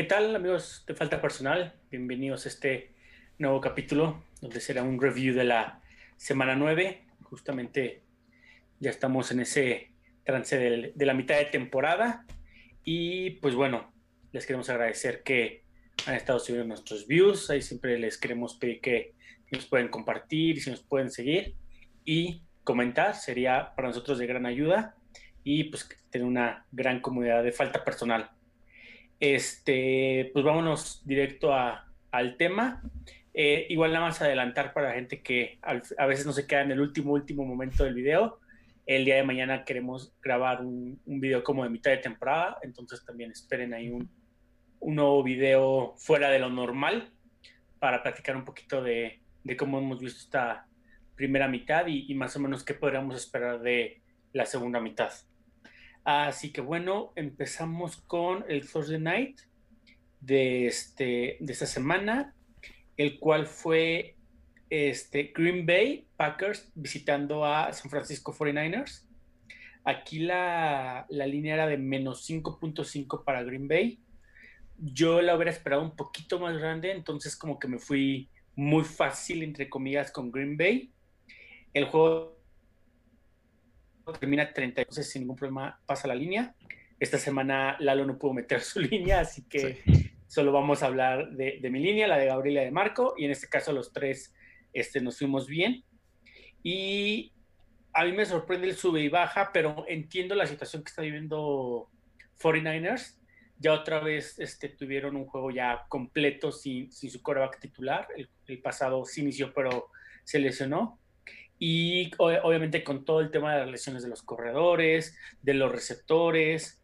¿Qué tal amigos de Falta Personal? Bienvenidos a este nuevo capítulo donde será un review de la semana 9. Justamente ya estamos en ese trance de la mitad de temporada y pues bueno, les queremos agradecer que han estado subiendo nuestros views. Ahí siempre les queremos pedir que nos pueden compartir y si nos pueden seguir y comentar. Sería para nosotros de gran ayuda y pues tener una gran comunidad de Falta Personal. Este, pues vámonos directo a- al tema. Eh, igual nada más adelantar para la gente que a veces no se queda en el último, último momento del video. El día de mañana queremos grabar un, un video como de mitad de temporada, entonces también esperen ahí un, un nuevo video fuera de lo normal para platicar un poquito de, de cómo hemos visto esta primera mitad y, y más o menos qué podríamos esperar de la segunda mitad. Así que bueno, empezamos con el Thursday Night de, este, de esta semana, el cual fue este, Green Bay Packers visitando a San Francisco 49ers. Aquí la, la línea era de menos 5.5 para Green Bay. Yo la hubiera esperado un poquito más grande, entonces como que me fui muy fácil, entre comillas, con Green Bay. El juego termina 30, entonces sin ningún problema pasa la línea. Esta semana Lalo no pudo meter su línea, así que solo vamos a hablar de, de, mi línea, la de Gabriela y de Marco, y en este caso los tres este, nos fuimos bien. Y a mí me sorprende el sube y baja, pero entiendo la situación que está viviendo 49ers. Ya otra vez este, tuvieron un juego ya completo sin, sin su coreback titular. El, el pasado sí inició, pero se lesionó y obviamente con todo el tema de las lesiones de los corredores, de los receptores,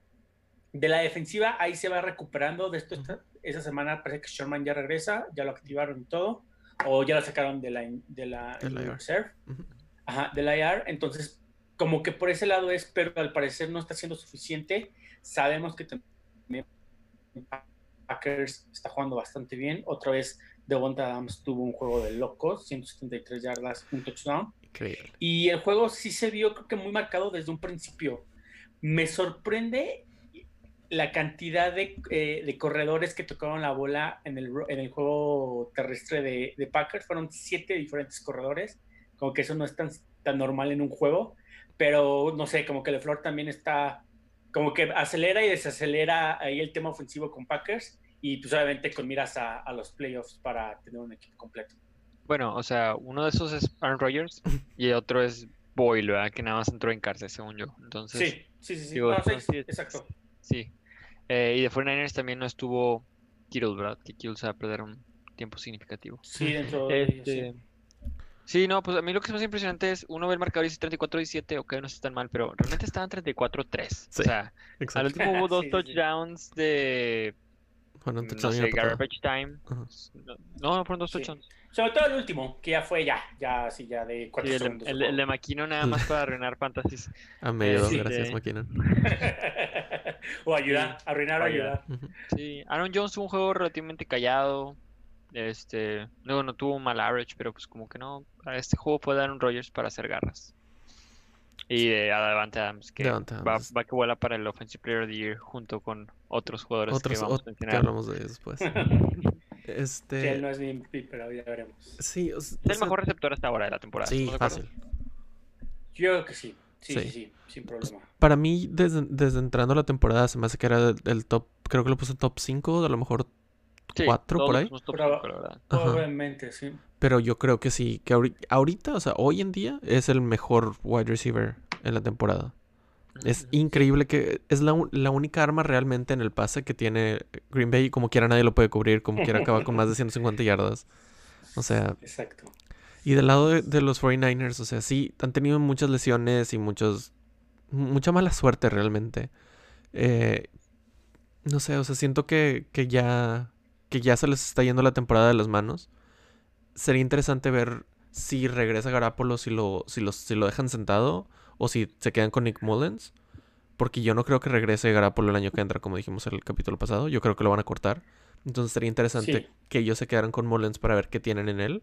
de la defensiva, ahí se va recuperando. De esto, esta, esa semana parece que Sherman ya regresa, ya lo activaron y todo, o ya lo sacaron de la, de la, de la reserve, uh -huh. Ajá, de la IR. Entonces, como que por ese lado es, pero al parecer no está siendo suficiente. Sabemos que también Packers está jugando bastante bien. Otra vez Devonta Adams tuvo un juego de locos, 173 yardas, un touchdown. Increíble. Y el juego sí se vio, creo que muy marcado desde un principio. Me sorprende la cantidad de, eh, de corredores que tocaron la bola en el, en el juego terrestre de, de, Packers. Fueron siete diferentes corredores, como que eso no es tan, tan normal en un juego. Pero no sé, como que LeFleur también está, como que acelera y desacelera ahí el tema ofensivo con Packers y pues obviamente con miras a, a, los playoffs para tener un equipo completo. Bueno, o sea, uno de esos es Aaron Rodgers y el otro es Boyle, ¿verdad? Que nada más entró en cárcel, según yo. Entonces, sí, sí, sí, sí. Digo, no, sí, sí exacto. Sí. Eh, y de 49ers también no estuvo Kittle, ¿verdad? Que Kittle se va a perder un tiempo significativo. Sí, dentro este... de sí. Sí, no, pues a mí lo que es más impresionante es, uno ve el marcador y dice 34-17, ok, no está tan mal, pero realmente estaban 34-3. Sí, o sea, exacto. al último hubo dos sí, touchdowns sí. de bueno, no sé, garbage time. Uh -huh. No, no fueron dos touchdowns. Sobre todo el último, que ya fue ya, ya así ya de cuatro el, segundos. El, el, de Maquino nada más para arruinar fantasies. A medio, eh, gracias, de... Maquino. o ayudar, arruinar o ayudar. Uh -huh. Sí, Aaron Jones tuvo un juego relativamente callado. Este, no, no tuvo un mal average, pero pues como que no, a este juego puede dar un Rogers para hacer garras. Y de Adavante Adams, que va, Adams. va, que vuela para el Offensive Player of the Year junto con otros jugadores Otros, que vamos a mencionar. que hablamos de después. este... Sí, él no es mi MVP, pero ya veremos. Sí, o, es el mejor receptor hasta ahora de la temporada. Sí, fácil. Yo creo que sí. Sí, sí, sí, sí sin problema. Para mí, desde, desde entrando la temporada, se me hace que era el top, creo que lo puse top 5, a lo mejor Sí, 4 por ahí. Pero-. Obviamente, sí. Pero yo creo que sí, que ahori- ahorita, o sea, hoy en día es el mejor wide receiver en la temporada. Es increíble que es la, única arma realmente en el pase que tiene Green Bay. y Como quiera nadie lo puede cubrir, como quiera acaba con más de 150 yardas. O sea, Exacto. y del lado de, de los 49ers, o sea, sí, han tenido muchas lesiones y muchos... Mucha mala suerte realmente. Eh, no sé, o sea, siento que, que ya... Que ya se les está yendo la temporada de las manos. Sería interesante ver si regresa Garapolo, si lo, si si lo dejan sentado o si se quedan con Nick Mullens. porque yo no creo que regrese Garapolo el año que entra, como dijimos en el capítulo pasado. Yo creo que lo van a cortar. Entonces sería interesante Sí. que ellos se quedaran con Mullens para ver qué tienen en él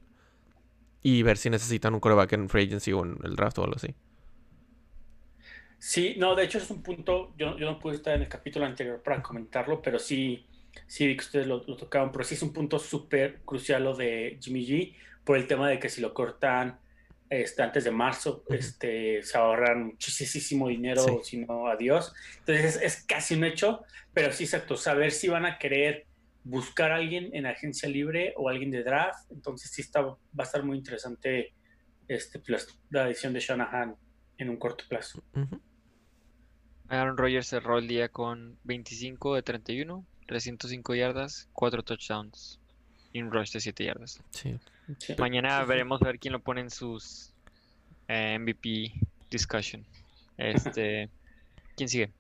y ver si necesitan un coreback en free agency o en el draft o algo así. Sí, no, de hecho es un punto, yo, yo no pude estar en el capítulo anterior para comentarlo, pero sí, sí vi que ustedes lo, lo tocaban, pero sí es un punto súper crucial lo de Jimmy G, por el tema de que si lo cortan este, antes de marzo, este, se ahorran muchísimo dinero, Sí. si no, adiós. Entonces es, es casi un hecho, pero sí, exacto, saber si van a querer buscar a alguien en agencia libre o alguien de draft, entonces sí está, va a estar muy interesante este, la decisión de Shanahan en un corto plazo. Aaron Rodgers cerró el día con 25 de 31, 305 yardas, 4 touchdowns y un rush de 7 yardas. Sí. Sí. Mañana veremos a ver quién lo pone en sus eh, MVP discussion. Este, ¿quién sigue?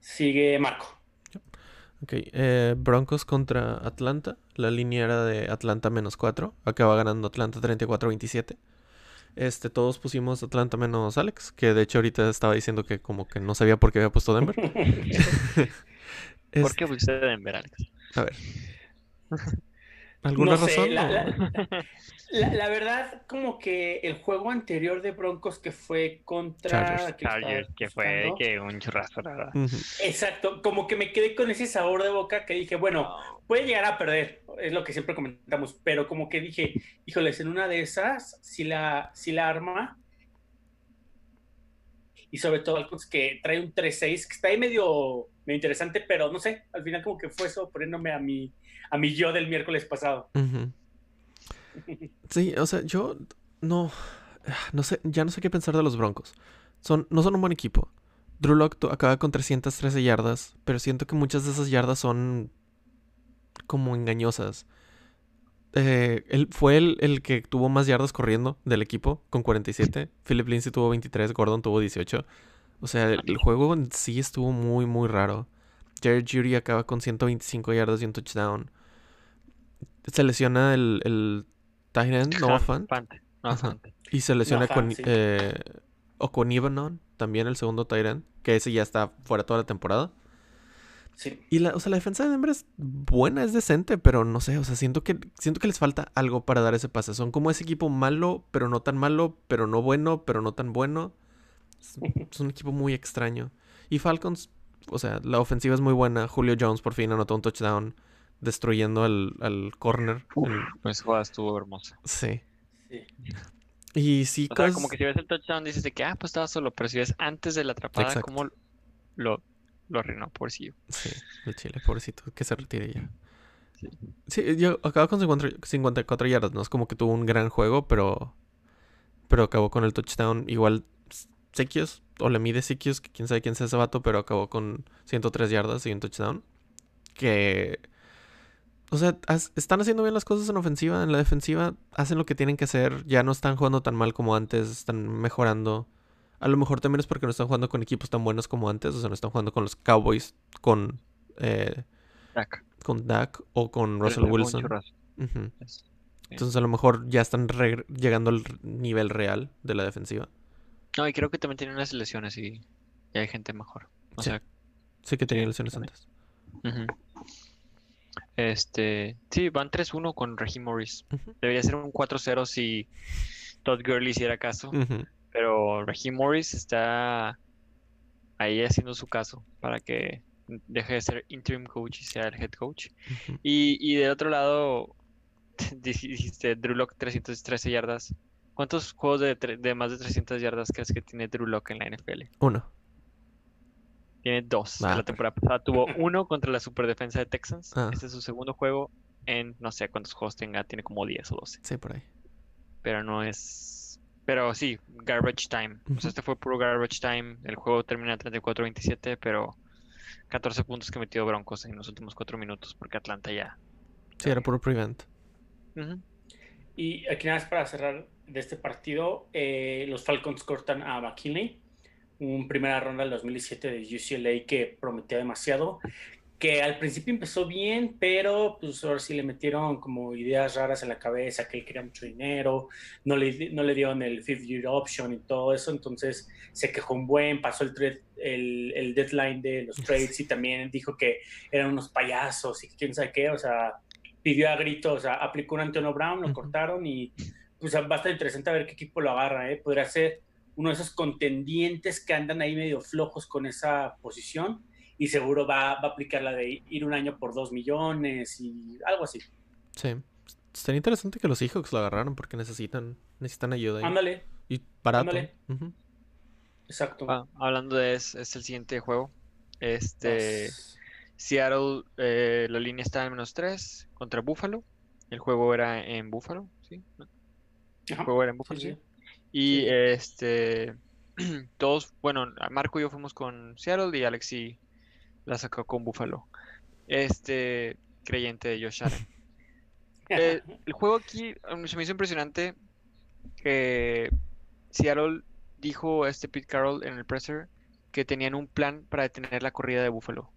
Sigue Marco. Ok, eh, Broncos contra Atlanta. La línea era de Atlanta menos 4. Acaba ganando Atlanta 34-27. Este, todos pusimos Atlanta menos Alex, que de hecho ahorita estaba diciendo que como que no sabía por qué había puesto Denver. ¿Por Es- qué pusiste Denver, Alex? A ver. ¿Alguna No sé, razón? la, o- la- la- la verdad, como que el juego anterior de Broncos que fue contra... Chargers. que estaba Chargers, que fue que un churrasco, la verdad. Exacto, como que me quedé con ese sabor de boca que dije, bueno, puede llegar a perder, es lo que siempre comentamos, pero como que dije, híjoles, en una de esas, si la, si la arma, y sobre todo que trae un 3-6, que está ahí medio, medio interesante, pero no sé, al final como que fue eso, poniéndome a mi, a mi yo del miércoles pasado. Sí, o sea, yo no, no sé, ya no sé qué pensar de los Broncos. Son, no son un buen equipo. Drew Lock tu- acaba con 313 yardas, pero siento que muchas de esas yardas son como engañosas. Eh, él fue el, el que tuvo más yardas corriendo del equipo, con 47. Philip Lindsay tuvo 23, Gordon tuvo 18. O sea, el, el juego en sí estuvo muy, muy raro. Jared Judy acaba con 125 yardas y un touchdown. Se lesiona el, el Noah Ajá. Fant. Y se lesiona Noah con Fant, sí. eh, también el segundo end, que ese ya está fuera toda la temporada. Sí. Y la, o sea, la defensa de Denver es buena, es decente, pero no sé, o sea, siento que, siento que les falta algo para dar ese pase. Son como ese equipo malo, pero no tan malo, pero no bueno, pero no tan bueno. Es, es un equipo muy extraño. Y Falcons, o sea, la ofensiva es muy buena. Julio Jones por fin anotó un touchdown, destruyendo al, al corner. Pues jugada estuvo hermosa. sí. sí. Y sí, O sea, como que si ves el touchdown dices de que, ah, pues estaba solo, pero si ves antes de la atrapada, Exacto. cómo lo, lo arruinó, pobrecillo. Sí, el Chile, pobrecito, que se retire ya. Sí. Sí, yo acabo con 50 54 yardas, no es como que tuvo un gran juego, pero pero acabó con el touchdown igual Sikios, o le mide Sikios, que quién sabe quién sea ese vato, pero acabó con 103 yardas y un touchdown. Que o sea, has- están haciendo bien las cosas en ofensiva, en la defensiva hacen lo que tienen que hacer, ya no están jugando tan mal como antes, están mejorando. A lo mejor también es porque no están jugando con equipos tan buenos como antes, o sea, no están jugando con los Cowboys, con, eh, Dak. con Dak o con Russell Wilson. Entonces a lo mejor ya están llegando al nivel real de la defensiva. No, y creo que también tienen unas lesiones y, y hay gente mejor. O Sí. sea, Sí que tenía lesiones antes. Este, sí, van 3-1 con Raheem Morris. Debería ser un 4-0 si Todd Gurley hiciera caso, pero Raheem Morris está ahí haciendo su caso para que deje de ser interim coach y sea el head coach. Y, y de otro lado, dijiste Drew Lock 313 yardas. ¿Cuántos juegos de, más de 300 yardas crees que tiene Drew Lock en la NFL? Uno. Tiene dos. Ah, la temporada pasada tuvo uno contra la superdefensa de Texans. Ah. Este es su segundo juego en no sé cuántos juegos tenga, tiene como 10 o 12. Sí, por ahí. Pero no es. Pero sí, garbage time. O Ujú. sea, este fue puro garbage time. El juego termina 34-27, pero 14 puntos que metió Broncos en los últimos 4 minutos porque Atlanta ya. Sí, era puro prevent. Ujú. Y aquí nada más para cerrar de este partido, eh, los Falcons cortan a McKinley, un primera ronda del 2017 de UCLA que prometía demasiado, que al principio empezó bien, pero pues ahora sí le metieron como ideas raras en la cabeza, que él quería mucho dinero, no le, no le dieron el fifth year option y todo eso, entonces se quejó un buen, pasó el, el, el deadline de los trades y también dijo que eran unos payasos y quién sabe qué, o sea, pidió a gritos, o sea, aplicó un Antonio Brown, lo cortaron y pues bastante interesante a ver qué equipo lo agarra, ¿eh? Podría ser uno de esos contendientes que andan ahí medio flojos con esa posición y seguro va, va, a aplicar la de ir un año por dos millones y algo así. Sí. Sería interesante que los Seahawks lo agarraran porque necesitan, necesitan ayuda. Ahí. Ándale. Y barato. Ándale. Exacto. Ah, hablando de eso, es el siguiente juego. Este. Seattle, eh, la línea está en menos 3 contra Buffalo. El juego era en Buffalo, ¿sí? Juego era en Buffalo, sí. sí. Y este. Todos, bueno, Marco y yo fuimos con Seattle y Alex y la sacó con Buffalo. Este creyente de Josh Allen. Eh, el juego aquí se me hizo impresionante que Seattle dijo a este Pete Carroll en el presser que tenían un plan para detener la corrida de Buffalo.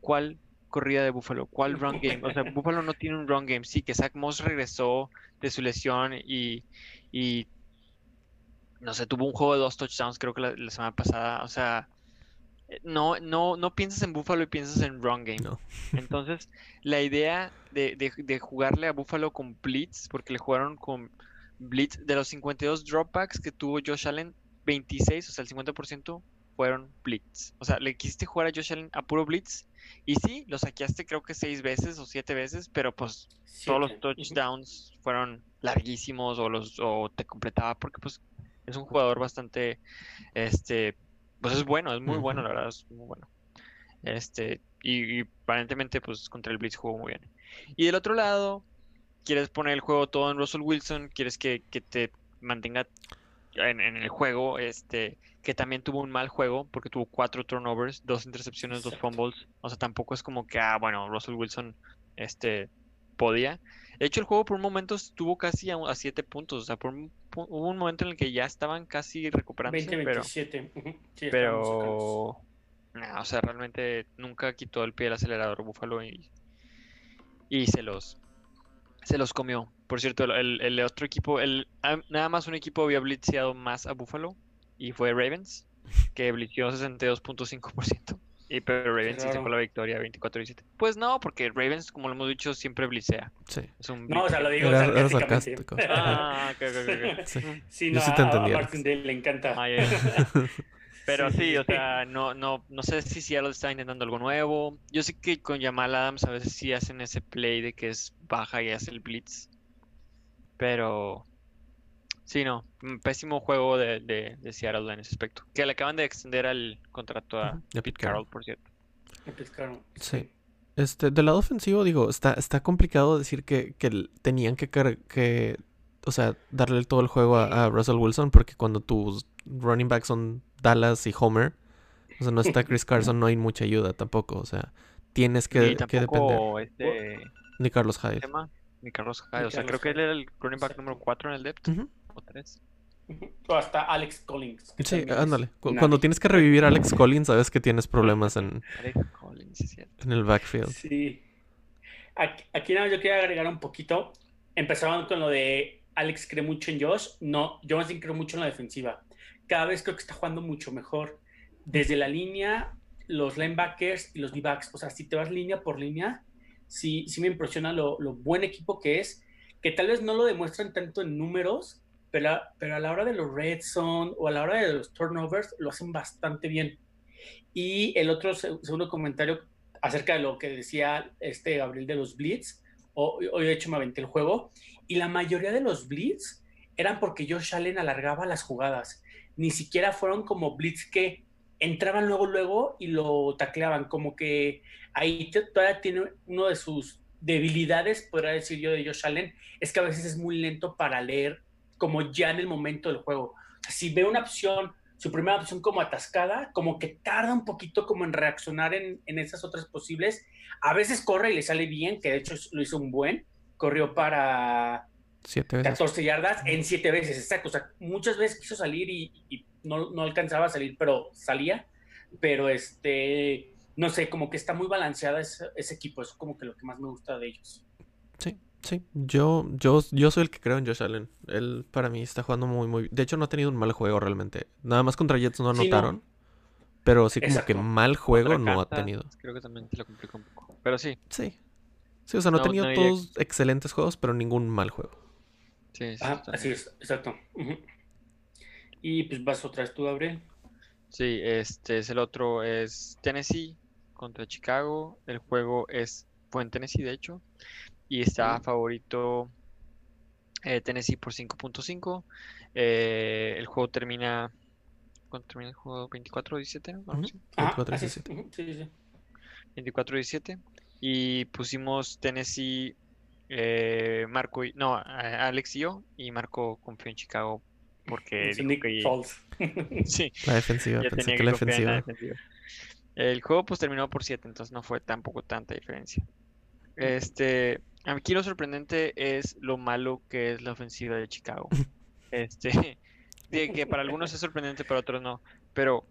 ¿Cuál corrida de Buffalo? ¿Cuál run game? O sea, Buffalo no tiene un run game. Sí, que Zach Moss regresó de su lesión y, y no sé, tuvo un juego de dos touchdowns creo que la semana pasada. O sea, no, no, no piensas en Buffalo y piensas en run game. Entonces, la idea de, de, jugarle a Buffalo con Blitz, porque le jugaron con Blitz, de los 52 dropbacks que tuvo Josh Allen, 26, o sea, el 50% fueron Blitz. O sea, le quisiste jugar a Josh Allen a puro Blitz. Y sí, lo saqueaste creo que seis veces o siete veces, pero pues todos los touchdowns fueron larguísimos o los o te completaba porque pues es un jugador bastante este pues es bueno, es muy bueno, la verdad, es muy bueno. Este, y, aparentemente, pues contra el Blitz jugó muy bien. Y del otro lado, quieres poner el juego todo en Russell Wilson, quieres que, te mantenga en, el juego, este, que también tuvo un mal juego, porque tuvo cuatro turnovers, dos intercepciones, dos fumbles. O sea, tampoco es como que, ah, bueno, Russell Wilson, este, podía. De hecho, el juego por un momento estuvo casi a, siete puntos. O sea, por hubo un momento en el que ya estaban casi recuperándose. 20, 27. Pero, pero o sea, realmente nunca quitó el pie del acelerador Búfalo y, y se los se los comió. Por cierto, el, el otro equipo, el, nada más un equipo había blitzeado más a Buffalo y fue Ravens, que blitzeó 62.5%. Y pero Ravens sí sacó la victoria 24-17. Pues no, porque Ravens, como lo hemos dicho, siempre blicea. Sí. Es un no, o sea, lo digo era, era sarcástico. Ah, ok, ok, ok. Sí, sí no, Yo sí te entendía. A Martin Dale le encanta. Ah, yeah. Pero sí, o sea, no, no, no sé si Seattle está intentando algo nuevo. Yo sé que con Jamal Adams a veces sí hacen ese play de que es baja y hace el blitz. Pero Sí, no, un pésimo juego de, de, de, Seattle en ese aspecto. Que le acaban de extender el contrato a Pete Carroll, por cierto. Pete Carroll. Sí. Este, del lado ofensivo, digo, está, está complicado decir que, que tenían que, que, o sea, darle todo el juego a, Russell Wilson, porque cuando tus running backs son Dallas y Homer, o sea, no está Chris Carson, no hay mucha ayuda tampoco, o sea, tienes que, que depender. Este... Ni Carlos Hyde. Ni Carlos Hyde, o sea, creo que él era el running back número 4 en el depth o tres. O hasta Alex Collins. Sí, ándale. Cuando tienes que revivir a Alex Collins, sabes que tienes problemas en, en el backfield. Sí. Aquí, aquí nada, yo quería agregar un poquito. Empezaban con lo de Alex cree mucho en Josh. No, yo más bien creo mucho en la defensiva. Cada vez creo que está jugando mucho mejor. Desde la línea, los linebackers y los D-backs. O sea, si te vas línea por línea, sí, sí me impresiona lo, lo buen equipo que es. Que tal vez no lo demuestran tanto en números, pero, pero a la hora de los red zone o a la hora de los turnovers lo hacen bastante bien. Y el otro segundo comentario acerca de lo que decía este Gabriel de los blitz, hoy, hoy de hecho me aventé el juego, y la mayoría de los blitz eran porque Josh Allen alargaba las jugadas, ni siquiera fueron como blitz que entraban luego, luego y lo tacleaban, como que ahí todavía tiene uno de sus debilidades, podría decir yo, de Josh Allen, es que a veces es muy lento para leer como ya en el momento del juego. Si ve una opción, su primera opción como atascada, como que tarda un poquito como en reaccionar en, en esas otras posibles. A veces corre y le sale bien, que de hecho lo hizo un buen. Corrió para siete 14 yardas en siete veces, exacto. O sea, muchas veces quiso salir y, no, no, alcanzaba a salir, pero salía. Pero este, no sé, como que está muy balanceada ese, ese equipo. Eso es como que lo que más me gusta de ellos. Sí, sí. Yo, yo, yo soy el que creo en Josh Allen. Él para mí está jugando muy, muy. De hecho, no ha tenido un mal juego realmente. Nada más contra Jets no Sí, no. anotaron. Pero sí como que mal juego no ha tenido. Creo que también te lo complica un poco. Pero sí, Sí. Sí, o sea, no, ha tenido no todos excelentes juegos, pero ningún mal juego. Sí, sí. Ah, así es, exacto. Y pues vas otra vez tú, Gabriel. Sí, este es el otro, es Tennessee contra Chicago. El juego es, fue en Tennessee, de hecho. Y está favorito eh, Tennessee por 5.5. Eh, el juego termina. ¿Cuánto termina el juego? ¿24-17? ¿no? Algo Ujú. así. Ajá, 24, así es. 17. Ujú, Sí, sí, sí. 24-17. Y pusimos Tennessee, eh, Marco y. No, Alex y yo. Y Marco confió en Chicago porque Es dijo Nick que. Foles. Sí, La defensiva, ya pensé tenía que que la en la defensiva. defensiva. El juego pues terminó por 7, entonces no fue tampoco tanta diferencia. Este, aquí lo sorprendente es lo malo que es la ofensiva de Chicago. Este, de que para algunos es sorprendente, para otros no. Pero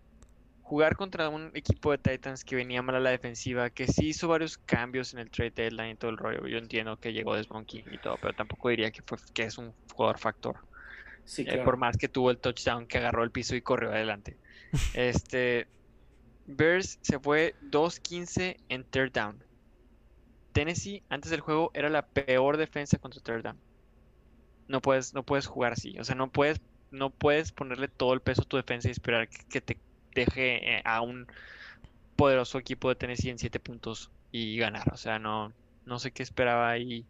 jugar contra un equipo de Titans que venía mal a la defensiva, que sí hizo varios cambios en el trade deadline y todo el rollo. Yo entiendo que llegó Desmond King y todo, pero tampoco diría que fue que es un jugador factor. Sí, Eh, por más que tuvo el touchdown que agarró el piso y corrió adelante. Este Bears se fue 2-15 en third down. Tennessee antes del juego era la peor defensa contra third down. No puedes, no puedes jugar así. O sea, no puedes, no puedes ponerle todo el peso a tu defensa y esperar que, que te deje eh, a un poderoso equipo de Tennessee en 7 puntos y ganar. O sea, no, no sé qué esperaba ahí.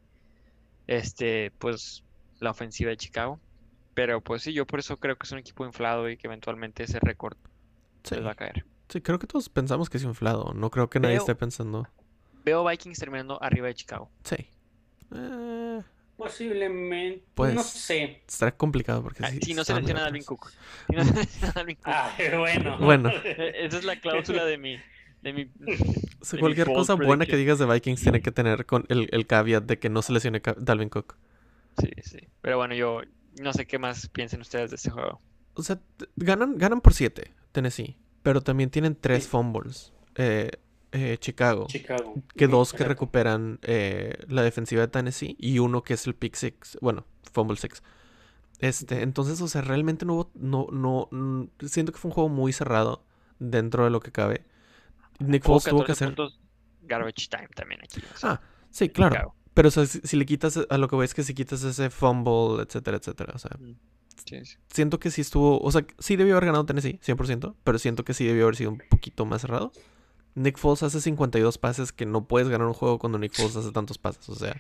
Este, pues, la ofensiva de Chicago. Pero pues sí, yo por eso creo que es un equipo inflado y que eventualmente ese récord Sí. les va a caer. Sí, creo que todos pensamos que es inflado. No creo que nadie Veo- esté pensando. Veo Vikings terminando arriba de Chicago. Sí. Eh, Posiblemente. Pues, no sé. estará complicado porque Ah, sí. si no se estaban lesiona a Dalvin. Cook. Si no se lesiona a Dalvin Cook. Ah, bueno. Bueno. Eh, Esa es la cláusula de mi. De mi O sea, de mi cualquier cosa buena que digas de Vikings tiene que tener con el, el caveat de que no se lesione Ca- Dalvin Cook. Sí, sí. Pero bueno, yo no sé qué más piensen ustedes de este juego. O sea, ganan, ganan por 7, Tennessee. Pero también tienen tres Sí. fumbles. Eh, eh, Chicago. Chicago. Que dos que recuperan eh, la defensiva de Tennessee y uno que es el pick six, bueno, fumble six. Este, entonces, o sea, realmente no hubo, no, no, mm, siento que fue un juego muy cerrado dentro de lo que cabe. Nick Foles tuvo que 14 hacer, garbage time también aquí. o sea, ah, sí, claro, Chicago. pero o sea, si, si le quitas, a lo que voy es que si quitas ese fumble, etcétera, etcétera, o sea, Sí, sí. siento que sí estuvo, o sea, sí debió haber ganado Tennessee, 100%, pero siento que sí debió haber sido un poquito más cerrado. Nick Foles hace 52 pases que no puedes ganar un juego cuando Nick Foles hace tantos pases, o sea,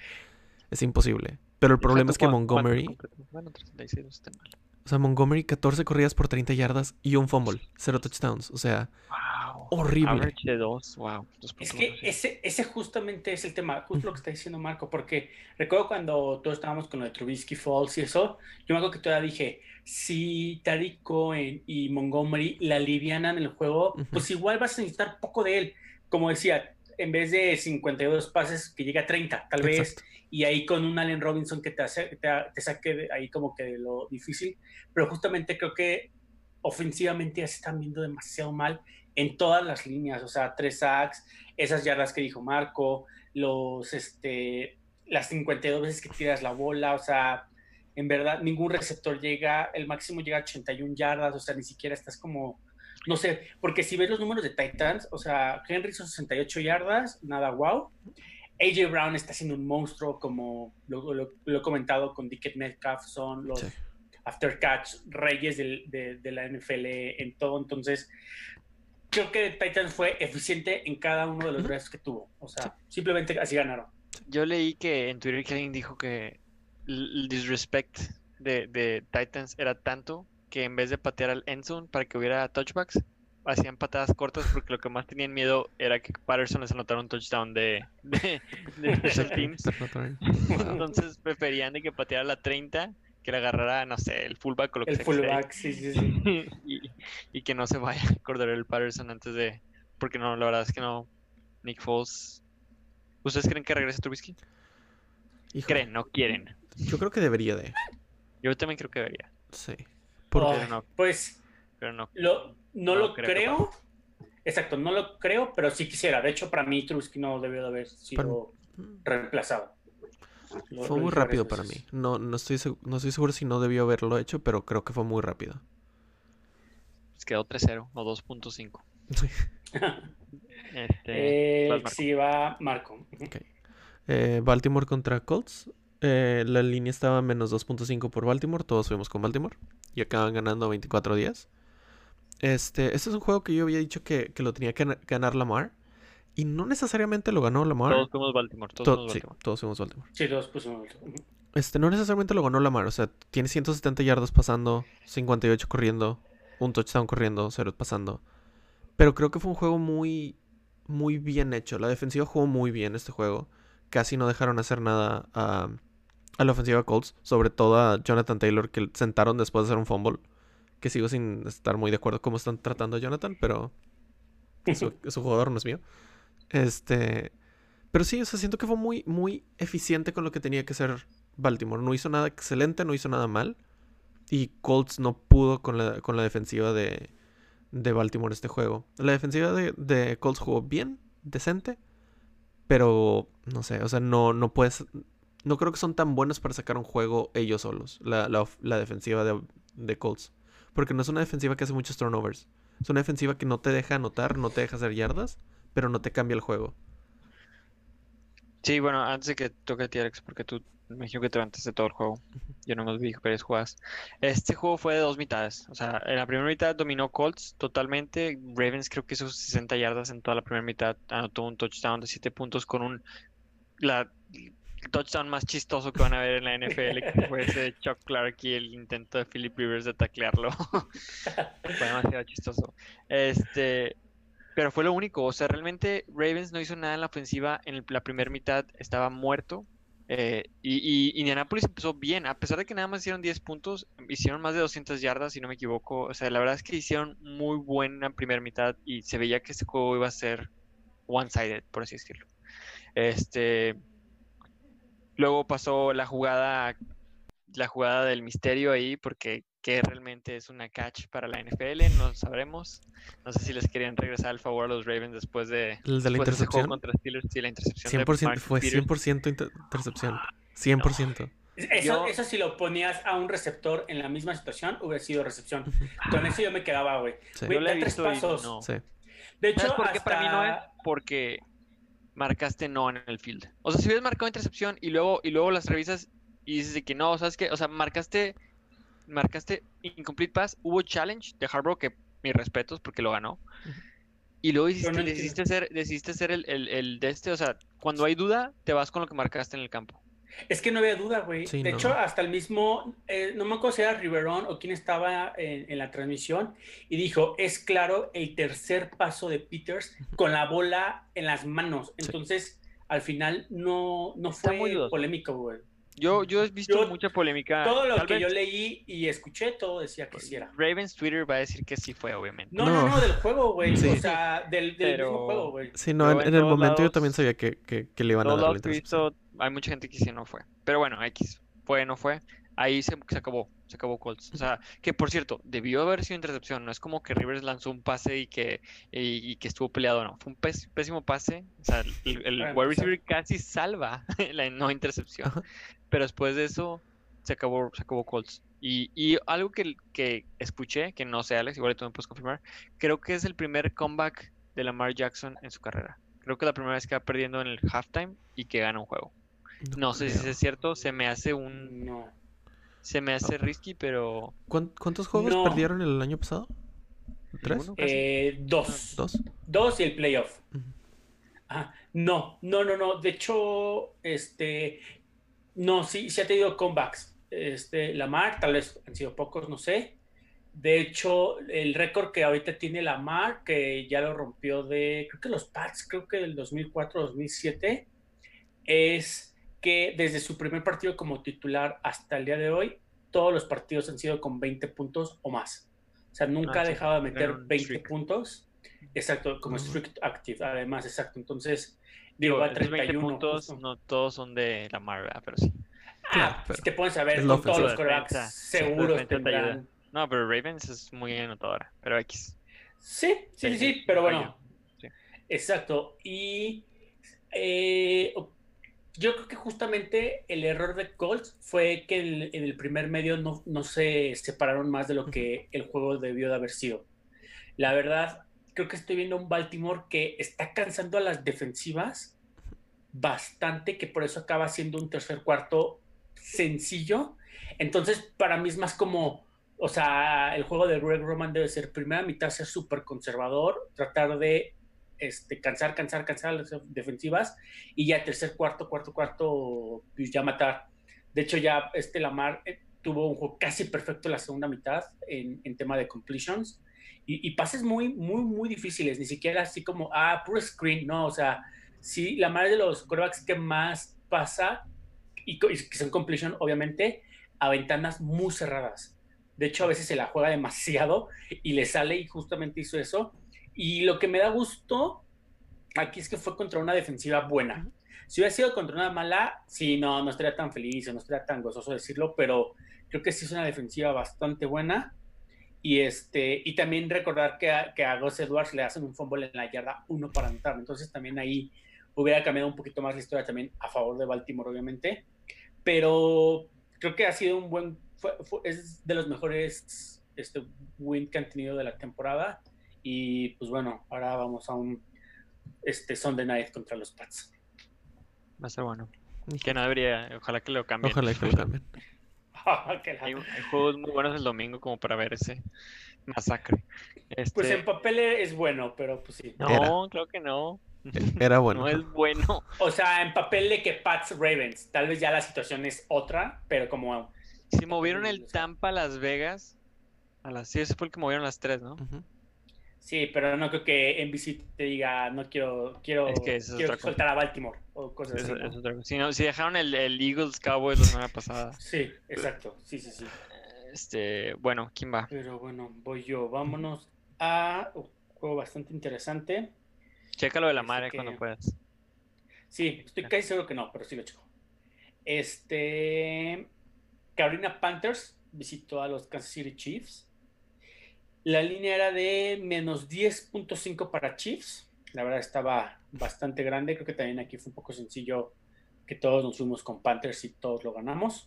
es imposible. Pero el problema es que ¿Cuánto- cuánto Montgomery? Bueno, 36 no está mal. O sea, Montgomery 14 corridas por 30 yardas y un fumble, cero touchdowns, o sea, Wow. horrible. Average de 2, wow. Es que ese, ese justamente es el tema, justo lo que está diciendo Marco, porque recuerdo cuando todos estábamos con lo de Trubisky Falls y eso, yo me acuerdo que todavía dije, si Tariq Cohen y Montgomery la alivianan el juego, pues igual vas a necesitar poco de él. Como decía, en vez de 52 pases, que llegue a 30, tal vez, Exacto. y ahí con un Allen Robinson que te, hace, te, te saque de ahí como que de lo difícil, pero justamente creo que ofensivamente ya se están viendo demasiado mal en todas las líneas, o sea, tres sacks, esas yardas que dijo Marco, los, este, las 52 veces que tiras la bola, o sea, en verdad, ningún receptor llega, el máximo llega a 81 yardas, o sea, ni siquiera estás como, no sé, porque si ves los números de Titans, o sea, Henry son 68 yardas, nada wow. AJ Brown está siendo un monstruo, como lo, lo- lo he comentado con Dickett Metcalf, son los Sí. after catch reyes del- de, de la NFL en todo. Entonces, creo que Titans fue eficiente en cada uno de los drives que tuvo. O sea, simplemente así ganaron. Yo leí que en Twitter que alguien dijo que el el disrespect de, de Titans era tanto que en vez de patear al end zone para que hubiera touchbacks, hacían patadas cortas porque lo que más tenían miedo era que Patterson les anotara un touchdown de, de, de special teams. Entonces preferían de que pateara la 30 que le agarrara, no sé, el fullback o lo que El sea ahí. fullback, sí, sí, sí. y, y que no se vaya a acordar el Patterson antes de. Porque no, la verdad es que no. Nick Foles. ¿Ustedes creen que regrese Trubisky? Creen, no quieren. Yo creo que debería de. Yo también creo que debería. Sí. Oh, no. pues Pero no. lo- no, No lo creo Exacto, no lo creo, pero sí quisiera. De hecho, para mí Trubisky no debió de haber sido reemplazado. Lo- Fue lo muy rápido para mí. No, no, estoy, no estoy seguro si no debió haberlo hecho, pero creo que fue muy rápido. Pues quedó 3-0 o 2.5. Este, Eh, sí, va Marco. Ok. Eh, Baltimore contra Colts. Eh, la línea estaba menos 2.5 por Baltimore. Todos fuimos con Baltimore. Y acaban ganando 24-10. Este, este es un juego que yo había dicho que, que lo tenía que gana- ganar Lamar. Y no necesariamente lo ganó Lamar. Todos fuimos Baltimore. Todos To- fuimos sí, Baltimore. todos fuimos Baltimore. Sí, dos pusimos. Este, no necesariamente lo ganó Lamar. O sea, tiene 170 yardas pasando, 58 corriendo, un touchdown corriendo, 0 pasando. Pero creo que fue un juego muy, muy bien hecho. La defensiva jugó muy bien este juego. Casi no dejaron hacer nada a, a la ofensiva Colts. Sobre todo a Jonathan Taylor, que sentaron después de hacer un fumble. Que sigo sin estar muy de acuerdo cómo están tratando a Jonathan, pero su, su jugador no es mío. Este. Pero sí, o sea, siento que fue muy, muy eficiente con lo que tenía que ser Baltimore. No hizo nada excelente, no hizo nada mal. Y Colts no pudo con la, con la defensiva de, de Baltimore este juego. La defensiva de, de Colts jugó bien, decente. Pero, no sé, o sea, no, no puedes... No creo que son tan buenos para sacar un juego ellos solos, la, la la defensiva de, de Colts. Porque no es una defensiva que hace muchos turnovers. Es una defensiva que no te deja anotar, no te deja hacer yardas, pero no te cambia el juego. Sí, bueno, antes de que toque Alex, porque tú me imagino que te levantaste todo el juego. Yo no me vi varias jugadas. Este juego fue de dos mitades. O sea, en la primera mitad dominó Colts totalmente. Ravens creo que hizo 60 yardas en toda la primera mitad. Anotó un touchdown de 7 puntos con un la touchdown más chistoso que van a ver en la NFL, que fue ese Chuck Clark y el intento de Philip Rivers de taclearlo. fue demasiado chistoso. Este, pero fue lo único. O sea, realmente Ravens no hizo nada en la ofensiva. En el- la primera mitad estaba muerto. Eh, y, y Indianapolis empezó bien. A pesar de que nada más hicieron 10 puntos, hicieron más de 200 yardas, si no me equivoco. O sea, la verdad es que hicieron muy buena primera mitad y se veía que este juego iba a ser one-sided, por así decirlo. Este. Luego pasó la jugada, la jugada del misterio ahí, porque que realmente es una catch para la NFL, no lo sabremos. No sé si les querían regresar al favor a los Ravens después de, ¿El de la después de intercepción? contra Steelers, sí, la intercepción de 100% Marcus fue Peters. 100% inter- intercepción. 100%. Eso, Yo- eso si lo ponías a un receptor en la misma situación, hubiera sido recepción. Con eso yo me quedaba, güey. Sí. Yo he tres visto pasos. no. Sí. De hecho, ¿Sabes por qué para mí no es? hasta- Porque marcaste no en el field. O sea, si hubieras marcado intercepción y luego, y luego las revisas y dices de que no, ¿sabes qué? O sea, marcaste, marcaste incomplete pass, hubo challenge de Harbaugh, que mis respetos porque lo ganó. Y luego decidiste, no decidiste ser, decidiste ser el, el, el de este, o sea, cuando hay duda, te vas con lo que marcaste en el campo. Es que no había duda, güey. Sí, de no. hecho, hasta el mismo, eh, no me acuerdo si era Riverón o quién estaba en, en la transmisión, y dijo, es claro el tercer paso de Peters con la bola en las manos. Entonces, al final no, no fue muy polémico, güey. Yo, yo he visto Yo- mucha polémica. Todo lo Tal que vez yo leí y escuché, todo decía que sí era. Ravens Twitter va a decir que sí fue, obviamente. No, no, No. no, del juego, güey. Sí. O sea, del, del Pero- mismo juego, güey. Sí, no, Pero en, en en el momento yo también sabía que, que, que le iban a dar la hay mucha gente que dice no fue. Pero bueno, X. Fue, no fue. Ahí se, se acabó. Se acabó Colts. O sea, que por cierto, debió haber sido intercepción. No es como que Rivers lanzó un pase y que, y, y que estuvo peleado. No, fue un pés- pésimo pase. O sea, el, el wide receiver casi salva la no intercepción. Pero después de eso, se acabó, se acabó Colts. Y, y algo que, que escuché, que no sé, Alex, igual tú me puedes confirmar, creo que es el primer comeback de Lamar Jackson en su carrera. Creo que es la primera vez que va perdiendo en el halftime y que gana un juego. No sé si es cierto, se me hace un No. se me hace risky, pero ¿Cuán- ¿Cuántos juegos No. perdieron el año pasado? ¿Tres? Eh, dos. ¿Dos? Dos y el playoff. Ajá. No, no, no, no. De hecho, este, no, sí, sí ha tenido comebacks. Este, Lamar, tal vez han sido pocos, no sé. De hecho, el récord que ahorita tiene Lamar, que ya lo rompió de, creo que los Pats, creo que del 2004-2007, es que desde su primer partido como titular hasta el día de hoy, todos los partidos han sido con 20 puntos o más. O sea, nunca Ah, ha dejado de meter era un 20 streak. puntos. Exacto, como strict active, además, exacto. Entonces, Digo, va a esos 20 31. puntos justo. no todos son de Lamar, ¿verdad? Pero sí. Ah, pero si te pones a ver la con todos los corebacks seguros tendrán. No, pero Ravens es muy anotadora, pero X. Sí, sí, sí, sí, pero bueno. Sí. Exacto. Y eh, yo creo que justamente el error de Colts fue que el- en el primer medio no, no se separaron más de lo que el juego debió de haber sido. La verdad, creo que estoy viendo un Baltimore que está cansando a las defensivas bastante, que por eso acaba siendo un tercer cuarto sencillo. Entonces, para mí es más como, o sea, el juego de Greg Roman debe ser primera mitad ser súper conservador, tratar de este, cansar, cansar, cansar las defensivas y ya tercer cuarto, cuarto, cuarto, pues ya matar. De hecho, ya este Lamar eh, tuvo un juego casi perfecto la segunda mitad en, en tema de completions y, y pases muy, muy, muy difíciles, ni siquiera así como, ah, puro screen, no, o sea, sí, Lamar es de los quarterbacks que más pasa y que son completion, obviamente, a ventanas muy cerradas. De hecho, a veces se la juega demasiado y le sale y justamente hizo eso. Y lo que me da gusto aquí es que fue contra una defensiva buena. Si hubiera sido contra una mala, sí, no, no estaría tan feliz o no estaría tan gozoso decirlo, pero creo que sí es una defensiva bastante buena. Y, este, y también recordar que a, que a Gus Edwards le hacen un fumble en la yarda uno para anotar. Entonces también ahí hubiera cambiado un poquito más la historia también a favor de Baltimore, obviamente. Pero creo que ha sido un buen, fue- fue- es de los mejores este, win que han tenido de la temporada. Y pues bueno, ahora vamos a un este, Sunday Night contra los Pats. Va a ser bueno. Que no debería, ojalá que lo cambien. Ojalá que lo cambien. Hay, hay juegos muy buenos el domingo como para ver ese masacre. Este, Pues en papel es bueno, pero pues sí. No, creo que no. Era bueno. No es bueno. O sea, en papel de que Pats Ravens, tal vez ya la situación es otra, pero como Si movieron el. Tampa a Las Vegas, a las sí, ese fue el que movieron las tres, ¿no? Ujú. Sí, pero no creo que NBC te diga no quiero quiero, Es que es quiero cosa. soltar a Baltimore o cosas Eso- así. ¿no? es otra cosa. Si, no- si dejaron el, el Eagles Cowboys la semana pasada. Sí, exacto. Sí, sí, sí. Este, bueno, ¿quién va? Pero bueno, voy yo. Vámonos a un juego bastante interesante. Checa lo de la Así madre que- cuando puedas. Sí, estoy casi seguro que no, pero sí lo checo. Este. Carolina Panthers visitó a los Kansas City Chiefs. La línea era de menos 10.5 para Chiefs. La verdad estaba bastante grande. Creo que también aquí fue un poco sencillo que todos nos fuimos con Panthers y todos lo ganamos.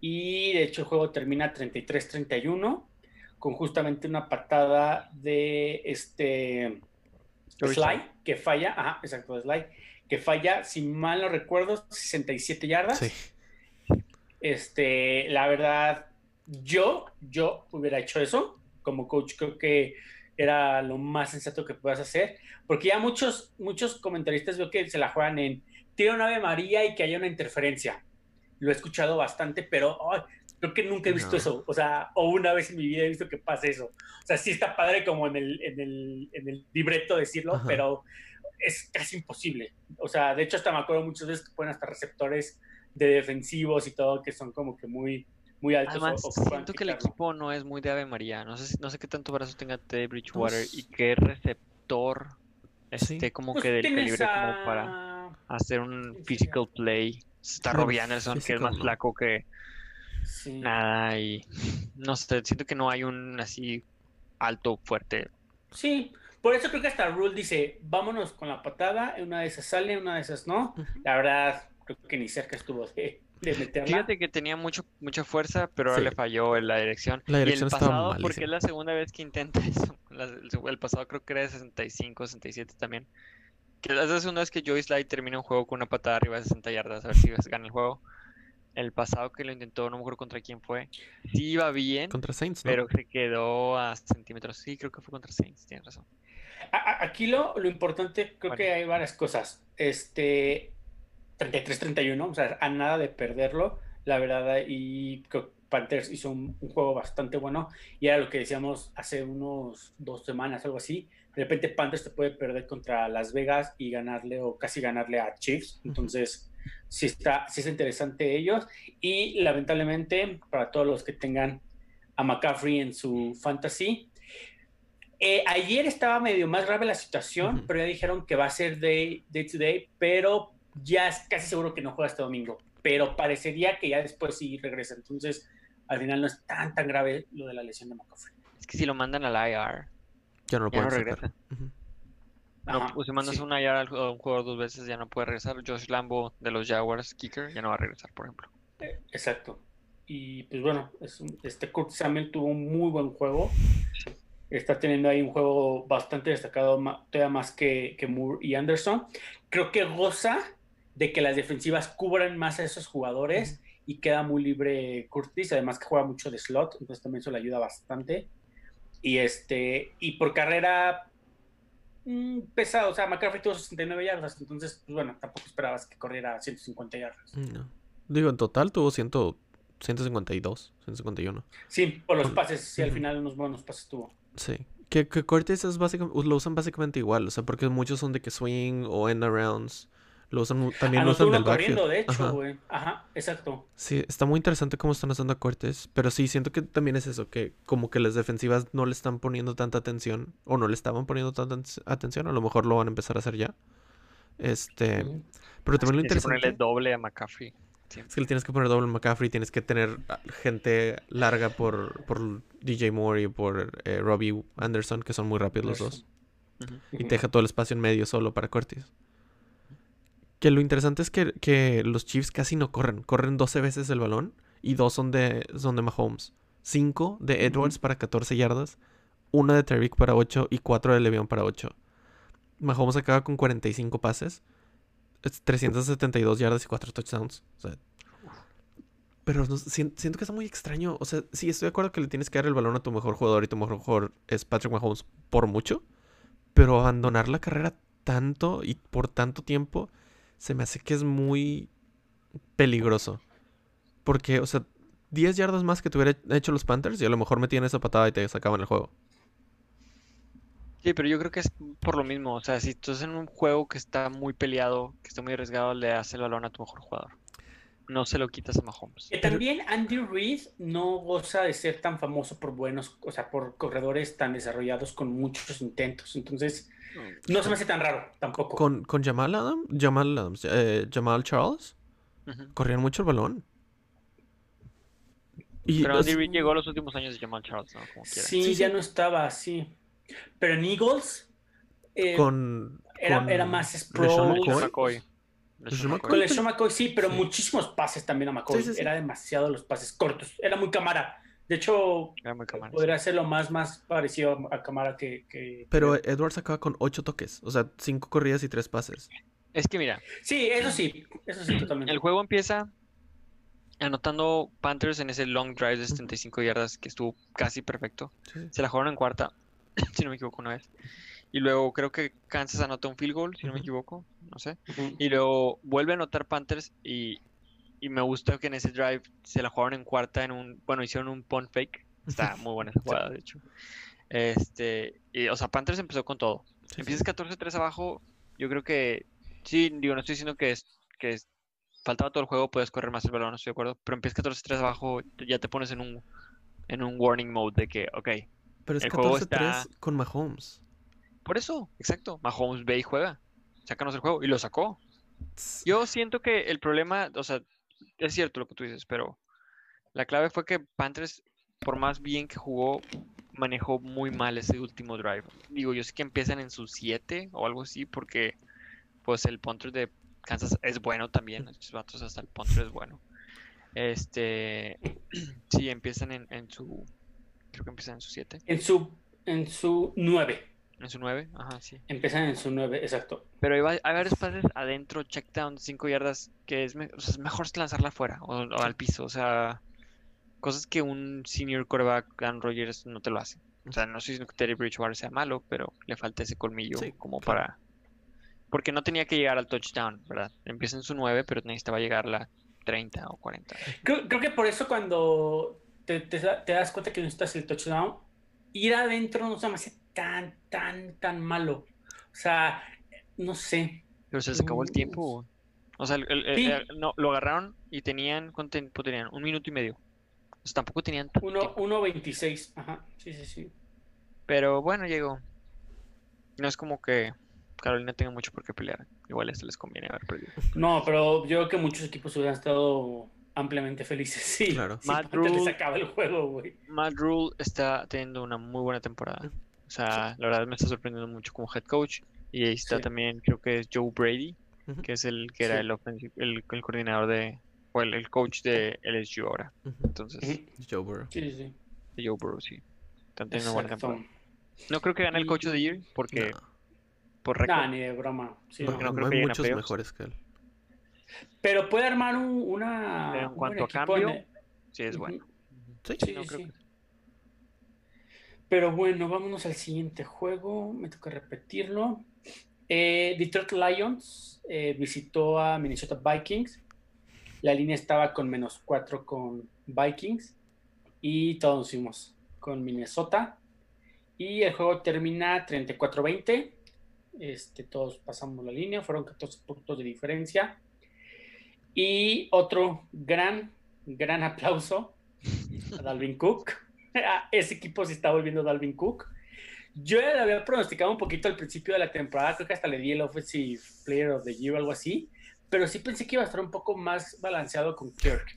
Y de hecho el juego termina 33-31 con justamente una patada de este Sly que falla, ajá, exacto, de Sly, que falla, si mal no recuerdo, 67 yardas. Sí. Este, la verdad, yo, yo hubiera hecho eso. Como coach, creo que era lo más sensato que puedas hacer. Porque ya muchos, muchos comentaristas veo que se la juegan en tira una Ave María y que haya una interferencia. Lo he escuchado bastante, pero ay, creo que nunca he visto No. eso. O sea, o una vez en mi vida he visto que pase eso. O sea, sí está padre como en el, en el, en el libreto decirlo, Ajá. pero es casi imposible. O sea, de hecho, hasta me acuerdo muchas veces que ponen hasta receptores de defensivos y todo que son como que muy, muy altos. Además, o siento que el equipo no es muy de Ave María. No sé, si- no sé qué tanto brazo tenga Teddy Bridgewater Pues- y qué receptor Sí. esté como Pues que del calibre a- como para hacer un Sí, sí, physical play. Está Robbie Anderson, que es más no. flaco que Sí. nada y no sé, siento que no hay un así alto, fuerte. Sí, por eso creo que hasta Rule dice, vámonos con la patada, una de esas sale, una de esas no. La verdad, creo que ni cerca estuvo de, de meterla. Fíjate que tenía mucho, mucha fuerza, pero ahora Sí. le falló en la dirección. La y dirección el estaba pasado, porque es la segunda vez que intenta eso. La- el, el pasado creo que era de 65, 67 también. Que es la segunda vez que Joey Slide termina un juego con una patada arriba de 60 yardas, a ver si gana el juego. El pasado que lo intentó, no me acuerdo contra quién fue. Sí iba bien, Contra Saints, ¿no? pero se quedó a centímetros. Sí, creo que fue contra Saints, tienes razón. Aquí lo, lo importante, creo Bueno. que hay varias cosas. Este 33-31, o sea, a nada de perderlo, la verdad, y Panthers hizo un, un juego bastante bueno, y era lo que decíamos hace unos dos semanas, algo así. De repente Panthers te puede perder contra Las Vegas y ganarle o casi ganarle a Chiefs. Entonces, sí está, sí es interesante ellos. Y lamentablemente, para todos los que tengan a McCaffrey en su fantasy, eh, ayer estaba medio más grave la situación, Ujú. pero ya dijeron que va a ser day, day to day, pero ya es casi seguro que no juega este domingo. Pero parecería que ya después sí regresa. Entonces, al final no es tan, tan grave lo de la lesión de McCaffrey. Es que si lo mandan al IR, Ya no lo Ya no regresa. Ujú. No, Ajá, pues si mandas sí. yarda al- a un jugador dos veces ya no puede regresar. Josh Lambo de los Jaguars, kicker, ya no va a regresar, por ejemplo. Eh, Exacto. Y pues bueno, es un- este Kurt Samuel tuvo un muy buen juego. Está teniendo ahí un juego bastante destacado, todavía más que, que Moore y Anderson. Creo que goza de que las defensivas cubran más a esos jugadores y queda muy libre Curtis, además que juega mucho de slot, entonces también eso le ayuda bastante. Y este, y por carrera mm, pesado, o sea, McCaffrey tuvo 69 yardas, entonces, pues bueno, tampoco esperabas que corriera 150 yardas. No. Digo, en total tuvo 100, 152, 151. Sí, por los pases, sí, al final unos buenos pases tuvo. Sí. Que, que es básicamente, lo usan básicamente igual, o sea, porque muchos son de que swing o end arounds. Lo usan, también lo Anotó usan del backfield. corriendo, de hecho, Ajá. güey. Ajá, exacto. Sí, está muy interesante cómo están usando a Cortés, pero sí, siento que también es eso, que como que las defensivas no le están poniendo tanta atención, o no le estaban poniendo tanta aten- atención, a lo mejor lo van a empezar a hacer ya. Este, pero también lo Tienes que ponerle interesante doble a McCaffrey. es que le tienes que poner doble McCaffrey, tienes que tener ah, gente larga por, por DJ Moore y por eh, Robbie Anderson, que son muy rápidos los dos. Anderson. Y te deja todo el espacio en medio solo para Curtis. Que lo interesante es que, que los Chiefs casi no corren. Corren 12 veces el balón y dos son de, son de Mahomes. 5 de Edwards para 14 yardas, una de Tyreek para 8 y 4 de Le'Veon para 8. Mahomes acaba con 45 pases, es 372 yardas y 4 touchdowns. O sea, pero no- sien- siento que está muy extraño. O sea, sí, estoy de acuerdo que le tienes que dar el balón a tu mejor jugador y tu mejor jugador es Patrick Mahomes por mucho. Pero abandonar la carrera tanto y por tanto tiempo se me hace que es muy peligroso. Porque, o sea, 10 yardas más que te hubiera hecho los Panthers y a lo mejor metían esa patada y te sacaban el juego. Sí, pero yo creo que es por lo mismo. O sea, si tú estás en un juego que está muy peleado, que está muy arriesgado, le das el balón a tu mejor jugador. No se lo quitas a Mahomes. Que también Andy Reid no goza de ser tan famoso por buenos, o sea, por corredores tan desarrollados con muchos intentos. Entonces, no se me hace tan raro tampoco. Con, con Jamal Adams, Jamal Adams, eh, Jamal Charles, corrían mucho el balón. Y Pero Andy Reid llegó a los últimos años de Jamal Charles, ¿no? Como. Sí, Sí, ya sí. no estaba así. Pero en Eagles eh, con, era, con era más sprawl. McCoy. McCoy. LeSean LeSean McCoy. Con LeSean McCoy sí, pero Sí. muchísimos pases también a McCoy. Sí, sí, sí. Era demasiado los pases cortos. Era muy cámara. De hecho, podría ser lo más, más parecido a cámara que. que- Pero Edwards acaba con 8 toques. O sea, 5 corridas y 3 pases. Es que mira, Sí, eso sí. Eso sí, totalmente. el juego empieza anotando Panthers en ese long drive de 75 yardas que estuvo casi perfecto. Sí. Se la jugaron en cuarta, si no me equivoco, una vez. Y luego creo que Kansas anota un field goal, si no me equivoco, no sé. Y luego vuelve a anotar Panthers y, y me gusta que en ese drive se la jugaron en cuarta en un, bueno, hicieron un punt fake. Está muy buena esa jugada, de hecho. Este, y, o sea, Panthers empezó con todo. Sí, sí. Empiezas 14-3 abajo, yo creo que, sí, digo, no estoy diciendo que es, que es- faltaba todo el juego, puedes correr más el balón, no estoy de acuerdo, pero empiezas 14-3 abajo, ya te pones en un, en un warning mode de que, ok, Pero es el juego 14-3 está- con Mahomes. por eso, exacto, Mahomes ve y juega, sácanos el juego, y lo sacó. Yo siento que el problema, o sea, es cierto lo que tú dices, pero la clave fue que Panthers, por más bien que jugó, manejó muy mal ese último drive. Digo, yo sé que empiezan en sus 7 o algo así, porque pues el punter de Kansas es bueno también, estos vatos hasta el punter es bueno. Este, sí, empiezan en, en su, creo que empiezan en su 7, En su, en su 9. En su 9, ajá, sí. Empiezan en su 9, exacto. Pero hay, hay varios pases adentro, check down, 5 yardas, que es, me- o sea, es mejor lanzarla afuera o, o al piso. O sea, cosas que un senior quarterback, Dan Rogers, no te lo hace. O sea, no estoy diciendo que Teddy Bridgewater sea malo, pero le falta ese colmillo Sí, como claro. para... Porque no tenía que llegar al touchdown, ¿verdad? Empieza en su 9, pero necesitaba llegar a la 30 o 40. Creo, creo que por eso cuando te, te das cuenta que necesitas el touchdown, ir adentro no se me hace tan, tan, tan malo. O sea, no sé. Pero se les acabó el Mm. tiempo. O sea, el- el- el- Sí. el- no, lo agarraron y tenían, ¿cuánto tiempo tenían? Un minuto y medio. O sea, tampoco tenían tanto Uno- tiempo. 1.26. Ajá, sí, sí, sí. Pero bueno, llegó. No es como que Carolina tenga mucho por qué pelear. Igual a este les conviene haber perdido. No, pero yo creo que muchos equipos hubieran estado ampliamente felices. Sí, Claro. si Matt Rule- acaba el juego, güey. Matt Rule está teniendo una muy buena temporada. O sea, la verdad me está sorprendiendo mucho como head coach. Y ahí está Sí. también, creo que es Joe Brady, que es el que era Sí. el, ofensivo- el, el coordinador de, o el, el coach de LSU ahora. Ujú. Entonces, Ujú. Joe Burrow. Sí, sí, sí. de Joe Burrow, sí. Están teniendo buena temporada. No creo que gane el coach of the year, porque No, por Nah, récord. ni de broma. Sí, porque no. no creo no que hay a muchos mejores que él. Pero puede armar un, una. Pero en un cuanto a cambio, en Sí, es bueno. Sí. Sí, no sí, creo sí. que- Pero bueno, vámonos al siguiente juego. Me toca repetirlo. Eh, Detroit Lions eh, visitó a Minnesota Vikings. La línea estaba con menos 4 con Vikings. Y todos nos fuimos con Minnesota. Y el juego termina 34-20. Este, todos pasamos la línea. Fueron 14 puntos de diferencia. Y otro gran, gran aplauso a Dalvin Cook. Ese equipo se está volviendo Dalvin Cook. Yo ya lo había pronosticado un poquito al principio de la temporada, creo que hasta le di el Offensive Player of the Year o algo así, pero sí pensé que iba a estar un poco más balanceado con Kirk.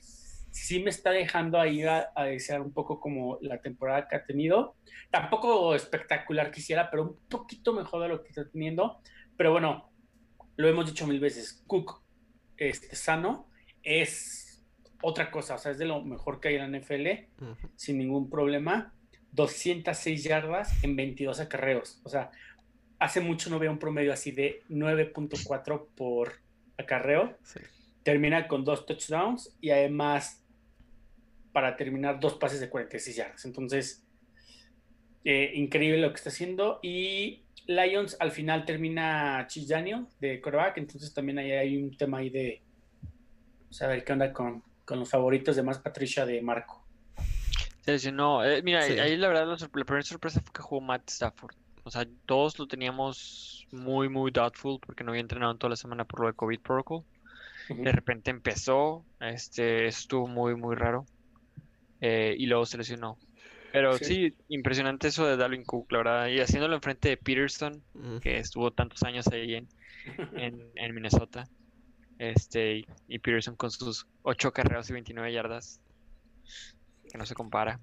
Sí me está dejando ahí a, a desear un poco como la temporada que ha tenido. Tampoco espectacular quisiera, pero un poquito mejor de lo que está teniendo. Pero bueno, lo hemos dicho mil veces, Cook este, sano es otra cosa, o sea, es de lo mejor que hay en la NFL sin ningún problema. 206 yardas en 22 acarreos. O sea, hace mucho no veo un promedio así de 9.4 por acarreo. Sí. Termina con dos touchdowns y además para terminar dos pases de 46 yardas. Entonces, eh, increíble lo que está haciendo. Y Lions al final termina Chis Daniel de quarterback. Entonces también ahí hay un tema ahí de saber qué onda con, con los favoritos de más Patricia de Marco. Se lesionó. Eh, mira, Sí. ahí la verdad la, primera sorpresa fue que jugó Matt Stafford. O sea, todos lo teníamos muy, muy doubtful porque no había entrenado en toda la semana por lo de COVID protocol. De repente empezó, este, estuvo muy, muy raro. eh, y luego se lesionó. Pero Sí. sí. impresionante eso de Dalvin Cook, la verdad. Y haciéndolo enfrente de Peterson, que estuvo tantos años ahí en, en, en Minnesota. Este, y, Peterson con sus 8 carreras y 29 yardas. Que no se compara.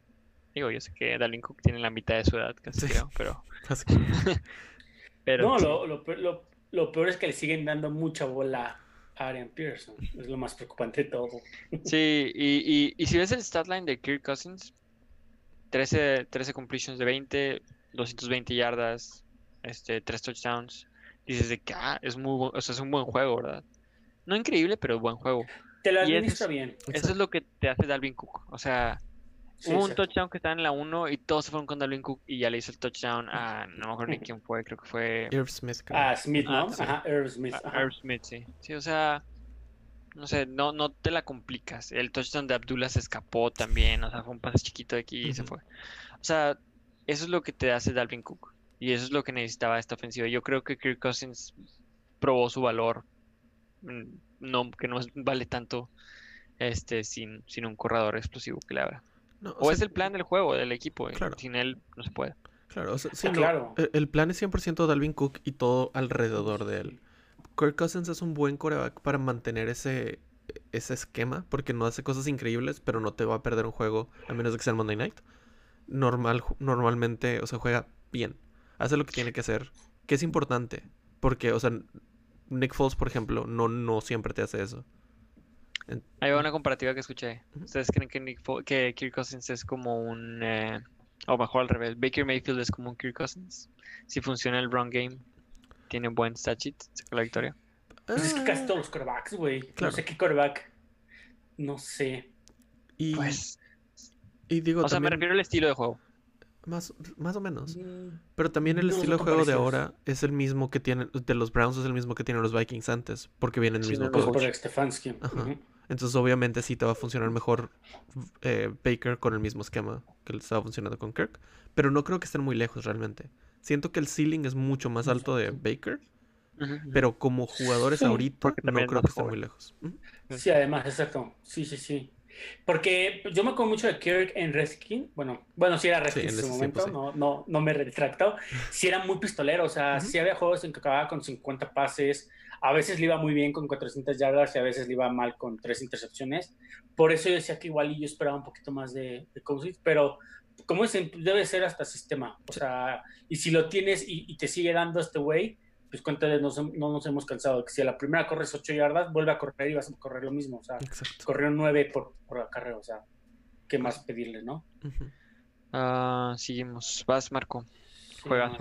Digo, yo sé que Dalvin Cook tiene la mitad de su edad, casi Sí. creo, pero, no, sí. lo, lo, peor- lo- lo peor es que le siguen dando mucha bola a Arian Pearson. Es lo más preocupante de todo. Sí, y, y, y si ves el stat line de Kirk Cousins, 13, 13 completions de 20, 220 yardas, este, 3 touchdowns, dices de que ah, es muy o sea, es un buen juego, ¿verdad? No increíble, pero buen juego. Te lo administra bien. Eso es lo que te hace Dalvin Cook. O sea, Sí, hubo un exacto. touchdown que estaba en la 1 y todos se fueron con Dalvin Cook y ya le hizo el touchdown a, no me acuerdo ni quién fue, creo que fue Irv Smith, creo. Ah, Smith, ¿no? Ah, sí. Ajá, Irv Smith. a ajá. Irv Smith, sí. Sí, o sea, no sé, no, no te la complicas. El touchdown de Abdullah se escapó también, o sea, fue un pase chiquito de aquí y se fue. O sea, eso es lo que te hace Dalvin Cook. Y eso es lo que necesitaba esta ofensiva. Yo creo que Kirk Cousins probó su valor. mm, No, que no vale tanto este sin, sin un corredor explosivo que le abra. No, O sea, es el plan del juego, del equipo. Claro. Sin él no se puede. Claro, o sea, sí, no, claro. El plan es 100% Dalvin Cook y todo alrededor de él. Kirk Cousins es un buen coreback para mantener ese, ese esquema, porque no hace cosas increíbles, pero no te va a perder un juego, a menos de que sea el Monday Night. Normal, normalmente, o sea, juega bien. Hace lo que tiene que hacer, que es importante, porque, o sea, Nick Foles, por ejemplo, no, no siempre te hace eso. Ahí va una comparativa que escuché. ¿Ustedes creen que, Nick Fo- que Kirk Cousins es como un... eh, o mejor al revés, Baker Mayfield es como un Kirk Cousins? Si funciona el run game, tiene un buen stat sheet, saca la victoria. Pues es que casi Ah, todos los quarterbacks, güey. Claro. No sé qué quarterback. No sé. y, Pues, y digo, o sea, me refiero al estilo de juego. más, más o menos. Mm, Pero también el No estilo de juego de ahora es el mismo que tienen de los Browns es el mismo que tienen los Vikings antes, porque viene el Sí, mismo no, Pues coach. por Stefanski. Ajá. Ujú. Entonces obviamente sí te va a funcionar mejor eh, Baker con el mismo esquema que le estaba funcionando con Kirk, pero no creo que estén muy lejos realmente. Siento que el ceiling es mucho más alto de Baker, pero como jugadores Sí, ahorita no creo que joven. muy lejos. Sí, además, exacto. Sí, sí, sí. Porque yo me acuerdo mucho de Kirk en Redskins. Bueno, bueno, sí era Redskins en en su ese momento, tiempo, no, no, no me retracto. Sí era muy pistolero, o sea, Ujú. sí había juegos en que acababa con 50 pases. A veces le iba muy bien con 400 yardas y a veces le iba mal con tres intercepciones. Por eso yo decía que igual y yo esperaba un poquito más de, de Cousins, pero como es, debe ser hasta sistema. O sea, y si lo tienes y, te sigue dando este güey, pues cuéntale, no, no nos hemos cansado. Que si a la primera corres 8 yardas, vuelve a correr y vas a correr lo mismo. O sea, corrió 9 por, por la carrera. O sea, ¿qué más pedirle, no? Uh seguimos. Vas, Marco. Juega.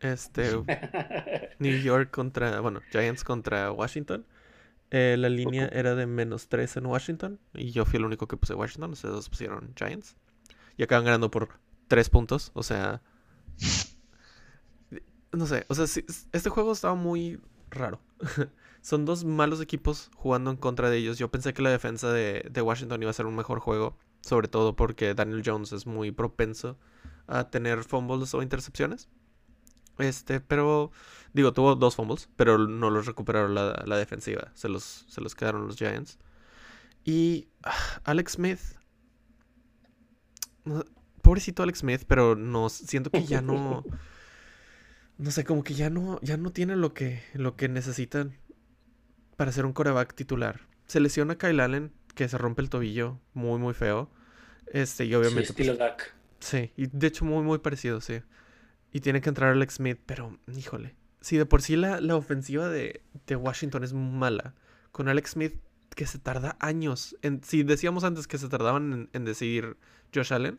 Este. New York contra. Bueno, Giants contra Washington. Eh, la línea era de menos 3 en Washington. Y yo fui el único que puse Washington. Ustedes dos pusieron Giants. Y acaban ganando por 3 puntos. O sea. No sé. O sea, este juego estaba muy raro. Son dos malos equipos jugando en contra de ellos. Yo pensé que la defensa de, de Washington iba a ser un mejor juego. Sobre todo porque Daniel Jones es muy propenso a tener fumbles o intercepciones. Este, pero digo, tuvo dos fumbles, pero no los recuperaron la, la defensiva. Se los, se los quedaron los Giants. Y ah, Alex Smith. Pobrecito Alex Smith, pero no siento que ya no. No sé, como que ya no, ya no tiene lo que, lo que necesitan para ser un coreback titular. Se lesiona Kyle Allen, que se rompe el tobillo muy, muy feo. Este, y obviamente. Estilo pues, Sí, y de hecho muy, muy parecido, sí. Y tiene que entrar Alex Smith, pero, híjole. Si de por sí la, la ofensiva de, de, Washington es mala, con Alex Smith que se tarda años. En, si decíamos antes que se tardaban en, decidir Josh Allen,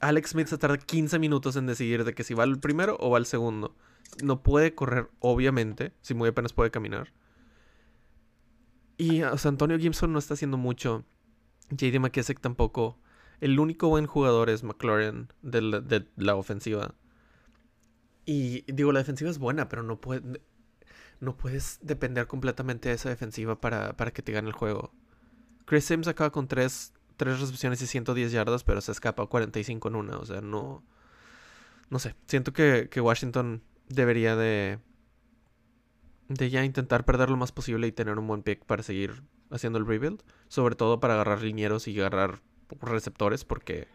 Alex Smith se tarda 15 minutos en decidir de que si va al primero o va al segundo. No puede correr, obviamente, si muy apenas puede caminar. Y Antonio Gibson no está haciendo mucho. JD McKessick tampoco. El único buen jugador es McLaurin de la, ofensiva. Y digo, la defensiva es buena, pero no, puede, no puedes depender completamente de esa defensiva para, que te gane el juego. Chris Sims acaba con 3 tres, recepciones y 110 yardas, pero se escapa 45 en una. O sea, no. No sé. Siento que, que Washington debería de. De ya intentar perder lo más posible y tener un buen pick para seguir haciendo el rebuild. Sobre todo para agarrar linieros y agarrar receptores porque,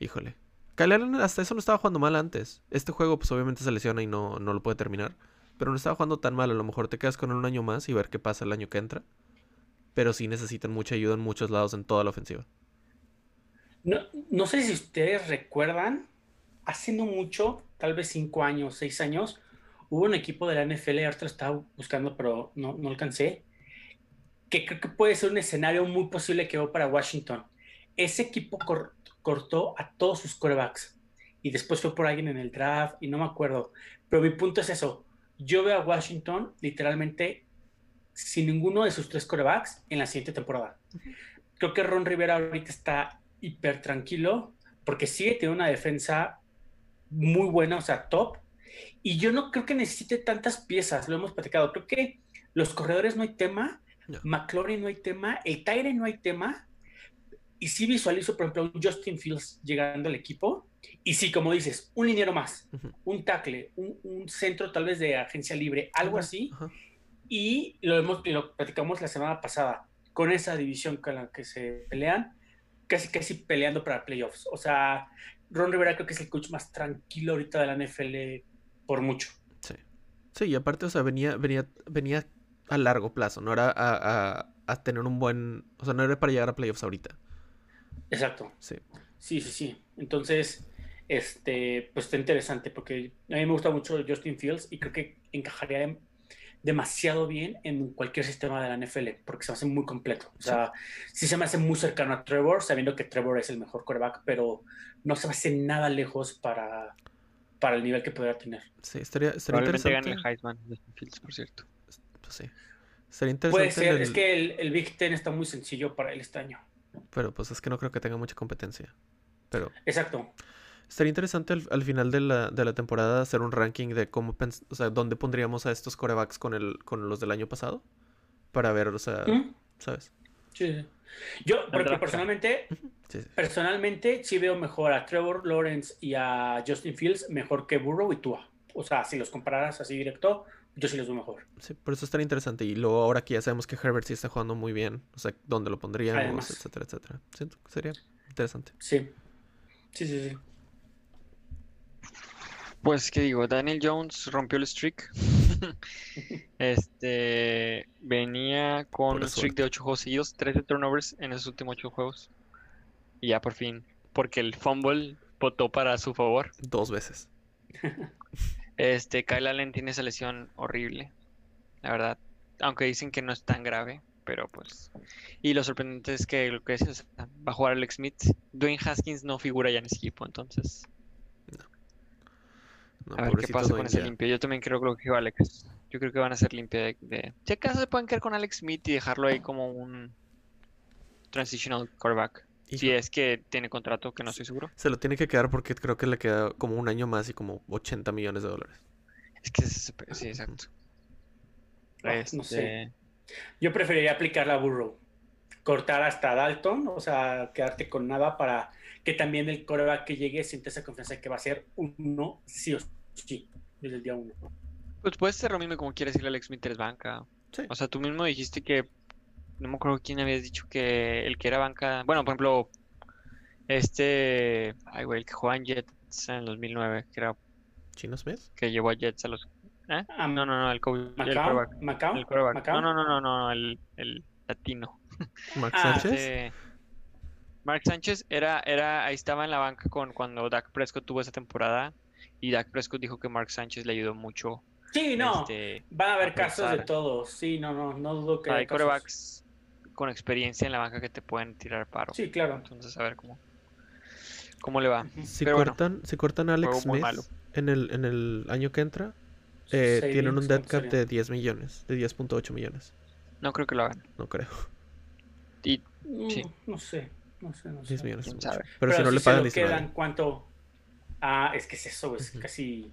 híjole. Kyle Allen hasta eso no estaba jugando mal antes. Este juego pues obviamente se lesiona y no, no lo puede terminar. Pero no estaba jugando tan mal. A lo mejor te quedas con un año más y ver qué pasa el año que entra. Pero sí necesitan mucha ayuda en muchos lados en toda la ofensiva. No, no sé si ustedes recuerdan, hace no mucho, tal vez cinco años, seis años, hubo un equipo de la NFL, ahorita lo estaba buscando, pero no, no alcancé, que creo que puede ser un escenario muy posible que veo para Washington ese equipo cortó a todos sus corebacks y después fue por alguien en el draft y no me acuerdo. Pero mi punto es eso. Yo veo a Washington literalmente sin ninguno de sus tres corebacks en la siguiente temporada. Creo que Ron Rivera ahorita está hiper tranquilo porque sigue teniendo una defensa muy buena, o sea, top. Y yo no creo que necesite tantas piezas, lo hemos platicado. Creo que los corredores no hay tema, McLaurin no hay tema, el Tyre no hay tema. Y sí visualizo, por ejemplo, un Justin Fields llegando al equipo. Y sí, como dices, un liniero más, un tackle, un, centro tal vez de agencia libre, algo así. Y lo, hemos, lo platicamos la semana pasada, con esa división con la que se pelean, casi casi peleando para playoffs. O sea, Ron Rivera creo que es el coach más tranquilo ahorita de la NFL por mucho. Sí. Sí, y aparte, o sea, venía, venía, venía a largo plazo, no era a, a tener un buen. O sea, no era para llegar a playoffs ahorita. Exacto. Sí. Sí, sí, sí. Entonces, este, pues está interesante porque a mí me gusta mucho Justin Fields y creo que encajaría demasiado bien en cualquier sistema de la NFL porque se me hace muy completo. O sea, sí. se me hace muy cercano a Trevor, sabiendo que Trevor es el mejor quarterback, pero no se me hace nada lejos para, para el nivel que podría tener. Sí, estaría, estaría Probablemente interesante. gane Heisman Justin Fields, por cierto. Pues sí. Sería interesante. Puede ser, es que el, el Big Ten está muy sencillo para él este año. Pero pues es que no creo que tenga mucha competencia. Pero. Exacto. Estaría interesante al, final de la, de la, temporada hacer un ranking de cómo o sea, dónde pondríamos a estos corebacks con el, con los del año pasado. Para ver, o sea, ¿sabes? Sí, Yo, porque personalmente, personalmente sí veo mejor a Trevor Lawrence y a Justin Fields mejor que Burrow y Tua. O sea, si los compararas así directo, yo sí los veo mejor. Sí, por eso es tan interesante. Y luego ahora que ya sabemos que Herbert sí está jugando muy bien, o sea, dónde lo pondríamos, etcétera, etcétera. Siento que sería interesante. Sí. Sí, sí, sí. Pues, ¿qué digo? Daniel Jones rompió el streak. este venía con un streak de 8 juegos seguidos, 13 turnovers en esos últimos 8 juegos. Y ya por fin porque el fumble votó para su favor. Dos veces. Este, Kyle Allen tiene esa lesión horrible, la verdad. Aunque dicen que no es tan grave, pero pues. Y lo sorprendente es que lo que es, es, va a jugar Alex Smith. Dwayne Haskins no figura ya en ese equipo, entonces. No, a ver qué pasa con ese limpio. Yo también creo que lo que dijo Alex. Yo creo que van a ser limpia de, de... Si acaso se pueden quedar con Alex Smith y dejarlo ahí como un transitional quarterback. Si es que tiene contrato, que no estoy seguro. Se lo tiene que quedar porque creo que le queda como un año más y como 80 millones de dólares. Es que ese- sí, exacto. Ah, Este, no sé. Yo preferiría aplicar la burro. Cortar hasta Dalton, o sea, quedarte con nada para que también el coreback que llegue sienta esa confianza de que va a ser uno sí o sí, desde el día uno. Pues puede ser lo mismo como quiere decirle Alex Smith banca. Sí. O sea, tú mismo dijiste que. No me acuerdo quién habías dicho que el que era banca. Bueno, por ejemplo, este. Ay, güey, el que jugaba en Jets en el 2009, que era ¿Chino Smith? que llevó a Jets a los. ¿Eh? Ah, No, no, no, el, quarterback. Macao, El quarterback. Macao. No, no, no, no, no, el, el latino. ¿Mark Ah, Sánchez? Este, Mark Sánchez era, era, ahí estaba en la banca con cuando Dak Prescott tuvo esa temporada. Y Dak Prescott dijo que Mark Sánchez le ayudó mucho. Sí, no, este, van a haber a casos de todos. Sí, no, no, no dudo que hay casos. quarterbacks con experiencia en la banca que te pueden tirar paro. Sí, claro. Entonces, a ver cómo, cómo le va. Si Pero bueno, cortan, si cortan a Alex Smith en el, en el año que entra, eh, tienen un dead ¿cuánto cap sería? de 10 millones, de 10.8 millones. No creo que lo hagan. No creo. Y Mm, Sí. No sé, no sé, no 10 sé. millones. es quién mucho. sabe. Pero, si no le se pagan lo 19. quedan, ¿cuánto? Ah, es que es eso, es casi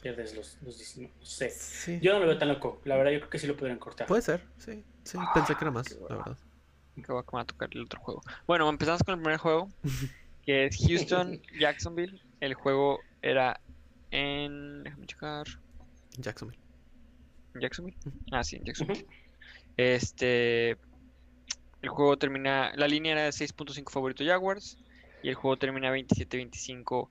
pierdes los, los 19, no sé. Sí. Yo no lo veo tan loco, la verdad yo creo que sí lo podrían cortar. Puede ser, sí. Sí, pensé que era más, la verdad. que va a tocar el otro juego. Bueno, empezamos con el primer juego, que es Houston, Jacksonville. El juego era en. Déjame checar. Jacksonville. ¿En Jacksonville? Ah, sí, en Jacksonville. Este. El juego termina. La línea era de 6.5 favorito Jaguars. Y el juego termina 27-25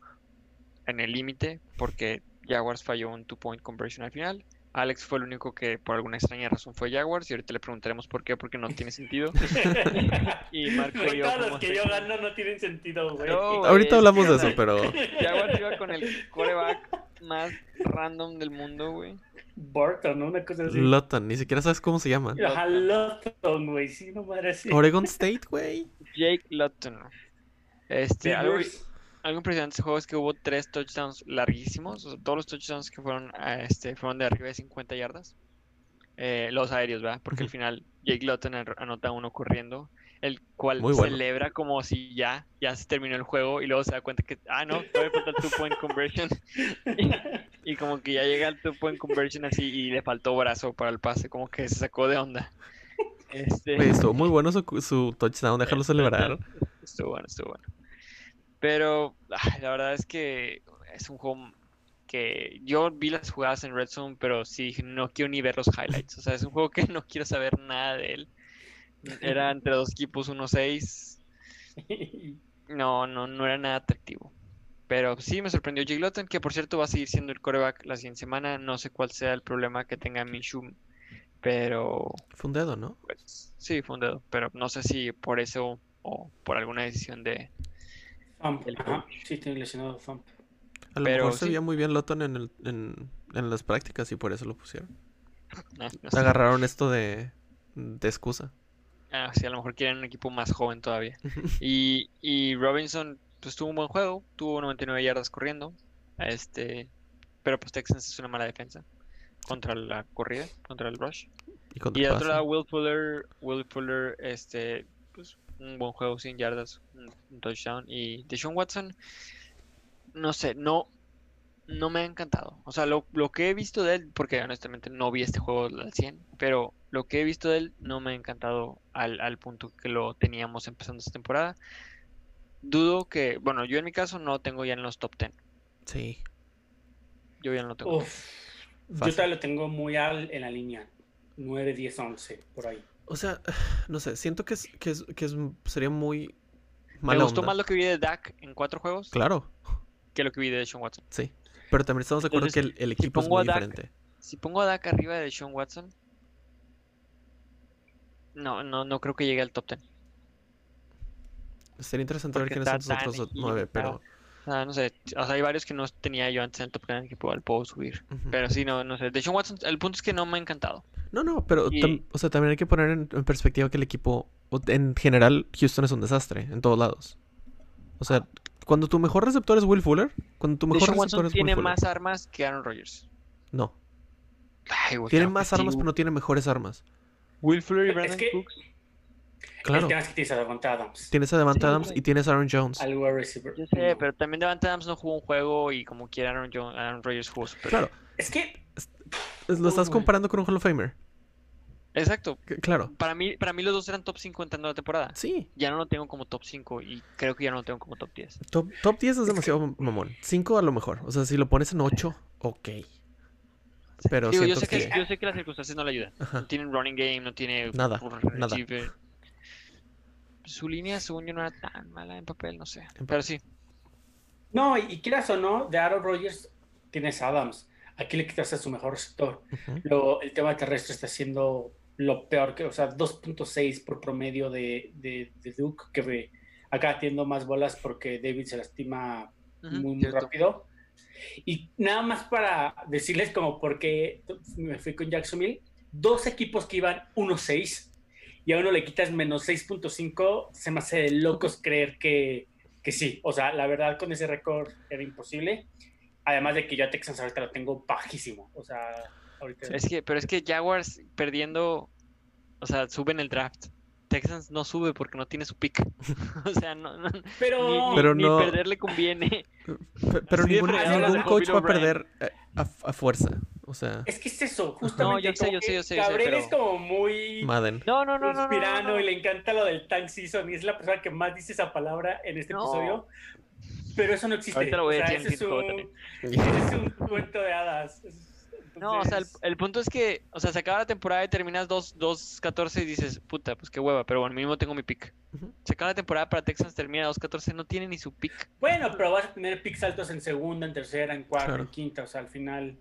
en el límite. Porque Jaguars falló un two-point conversion al final. Alex fue el único que por alguna extraña razón fue Jaguars. Y ahorita le preguntaremos por qué, porque no tiene sentido. Y Marco y yo todos los que yo gano no tienen sentido, güey. No, Ahorita hablamos de eso, pero Jaguars iba con el coreback más random del mundo, güey. Barton, ¿no? Una cosa así. Lutton, ni siquiera sabes cómo se llama. Ajá, Lutton, güey, sí, no madre sí. Oregon State, güey. Jake Lutton. Este, algo, impresionante de este juego es que hubo tres touchdowns larguísimos. o sea, todos los touchdowns que fueron, a este, fueron de arriba de 50 yardas. Eh, los aéreos, ¿verdad? Porque al final Jake Lutton anota uno corriendo, el cual Muy bueno. celebra como si ya, ya se terminó el juego y luego se da cuenta que, ah, no, todavía falta el two-point conversion. y, y como que ya llega el two-point conversion así y le faltó brazo para el pase, como que se sacó de onda. Este... Estuvo muy bueno su, su touchdown, déjalo celebrar. Estuvo bueno, estuvo bueno. Pero ay, la verdad es que es un juego que yo vi las jugadas en Red Zone, pero sí no quiero ni ver los highlights. O sea, es un juego que no quiero saber nada de él. Era entre dos equipos 1-6. No, no, no era nada atractivo. Pero sí me sorprendió Luton, que por cierto va a seguir siendo el coreback la siguiente semana. No sé cuál sea el problema que tenga Minshew, pero Fue un dedo, ¿no? pues sí, fue un dedo. Pero no sé si por eso o por alguna decisión de, Thump, El ajá, coach. sí, tiene lesionado Thump. A lo Pero mejor se sí. veía muy bien Lutton en, el, en, en las prácticas y por eso lo pusieron. Ah, no sé. Agarraron esto de, de excusa. Ah, sí, a lo mejor quieren un equipo más joven todavía. Y, y Robinson, pues tuvo un buen juego, tuvo 99 yardas corriendo. Este, pero pues Texans es una mala defensa contra la corrida, contra el rush. Y contra Y pase. otro lado, Will Fuller, Will Fuller, este, pues un buen juego, 100 yardas, un, un touchdown. Y Deshaun Watson, no sé, no, no me ha encantado. O sea, lo, lo que he visto de él, porque honestamente no vi este juego al 100, pero lo que he visto de él no me ha encantado al, al punto que lo teníamos empezando esta temporada. Dudo que, bueno, yo en mi caso no tengo ya en los top 10. Sí. Yo ya no lo tengo. Uf, yo todavía lo tengo muy al, en la línea. 9, 10, 11, por ahí. O sea, no sé, siento que, es, que, es, que es- sería muy Me mala gustó onda. más lo que vi de Dak en cuatro juegos Claro, que lo que vi de Deshaun Watson. sí. Pero también estamos de acuerdo que el, el si equipo es muy Dak- diferente. Si pongo a Dak arriba de Sean Watson, no, no, no creo que llegue al top 10. Sería interesante ver Porque quiénes son los otros Tannehill, nueve, está- pero... Ah, no sé, o sea, hay varios que no tenía yo antes en el top 10 que igual puedo subir. ujú. Pero sí, no, no sé. De hecho, Watson, el punto es que no me ha encantado. No, no, pero Y- o sea, también hay que poner en, en perspectiva que el equipo, en general, Houston es un desastre en todos lados. O sea, cuando tu mejor receptor es Will Fuller, cuando tu mejor receptor Watson es Will tiene Fuller. más armas que Aaron Rodgers. No, Ay, güey, tiene más armas, pero no tiene mejores armas. Will Fuller y Es Brandon que- Cooks. Claro, El tema es que tienes a Davante Adams. tienes a Devante Sí, Adams y tienes a Aaron Jones. Al wide receiver. Yo sé, pero también Devante Adams no jugó un juego y como quiera Aaron, Jo- Aaron Rodgers jugó super Claro, Es que lo estás comparando con un Hall of Famer. Exacto. C- Claro, Para mí, para mí los dos eran top 50 en la temporada. sí. Ya no lo tengo como top 5 y creo que ya no lo tengo como top 10. Top, top 10 es demasiado mamón. 5 a lo mejor. O sea, si lo pones en 8, ok. Pero Digo, yo sé que, que... yo sé que las circunstancias no le ayudan. Ajá. No tienen running game, no tiene Nada, nada. Su línea, según yo, no era tan mala en papel, no sé. En Pero sí. No, y, y quieras o no, de Aaron Rodgers tienes a Adams. Aquí le quitas a su mejor receptor. Ujú. Lo- el tema terrestre está siendo lo peor que, o sea, 2.6 por promedio de, de, de Duke, que ve- acá tiendo más bolas porque David se lastima muy, muy cierto. rápido. Y nada más para decirles como por qué me fui con Jacksonville, dos equipos que iban 1-6 y a uno le quitas menos 6.5, se me hace de locos creer que, que sí. O sea, la verdad con ese récord era imposible. Además de que yo a Texans ahorita lo tengo bajísimo. O sea, ahorita... Es que, pero es que Jaguars perdiendo, o sea, suben el draft. Texans no sube porque no tiene su pick. o sea, no, no- Pero, ni, ni- Pero ni no- perder le conviene. Pe- Pero ningún, ningún coach va a perder eh, a, a fuerza. O sea, es que es eso, justamente. yo sé, como yo sé, yo sé, yo sé, Gabriel pero- es como muy Madden. No, no, no, no, no, no, no. y le encanta lo del tank season y es la persona que más dice esa palabra en este No. episodio. Pero eso no existe. Ahorita lo voy a O sea, decir en ese es el un, juego ese es un cuento de hadas. No, o sea, el, punto es que, o sea, se acaba la temporada y terminas 2-14 y dices, puta, pues qué hueva, pero bueno, mínimo tengo mi pick. Se acaba la temporada para Texans, termina 2-14, no tiene ni su pick. Bueno, pero vas a tener picks altos en segunda, en tercera, en cuarta, Claro. en quinta. O sea, al final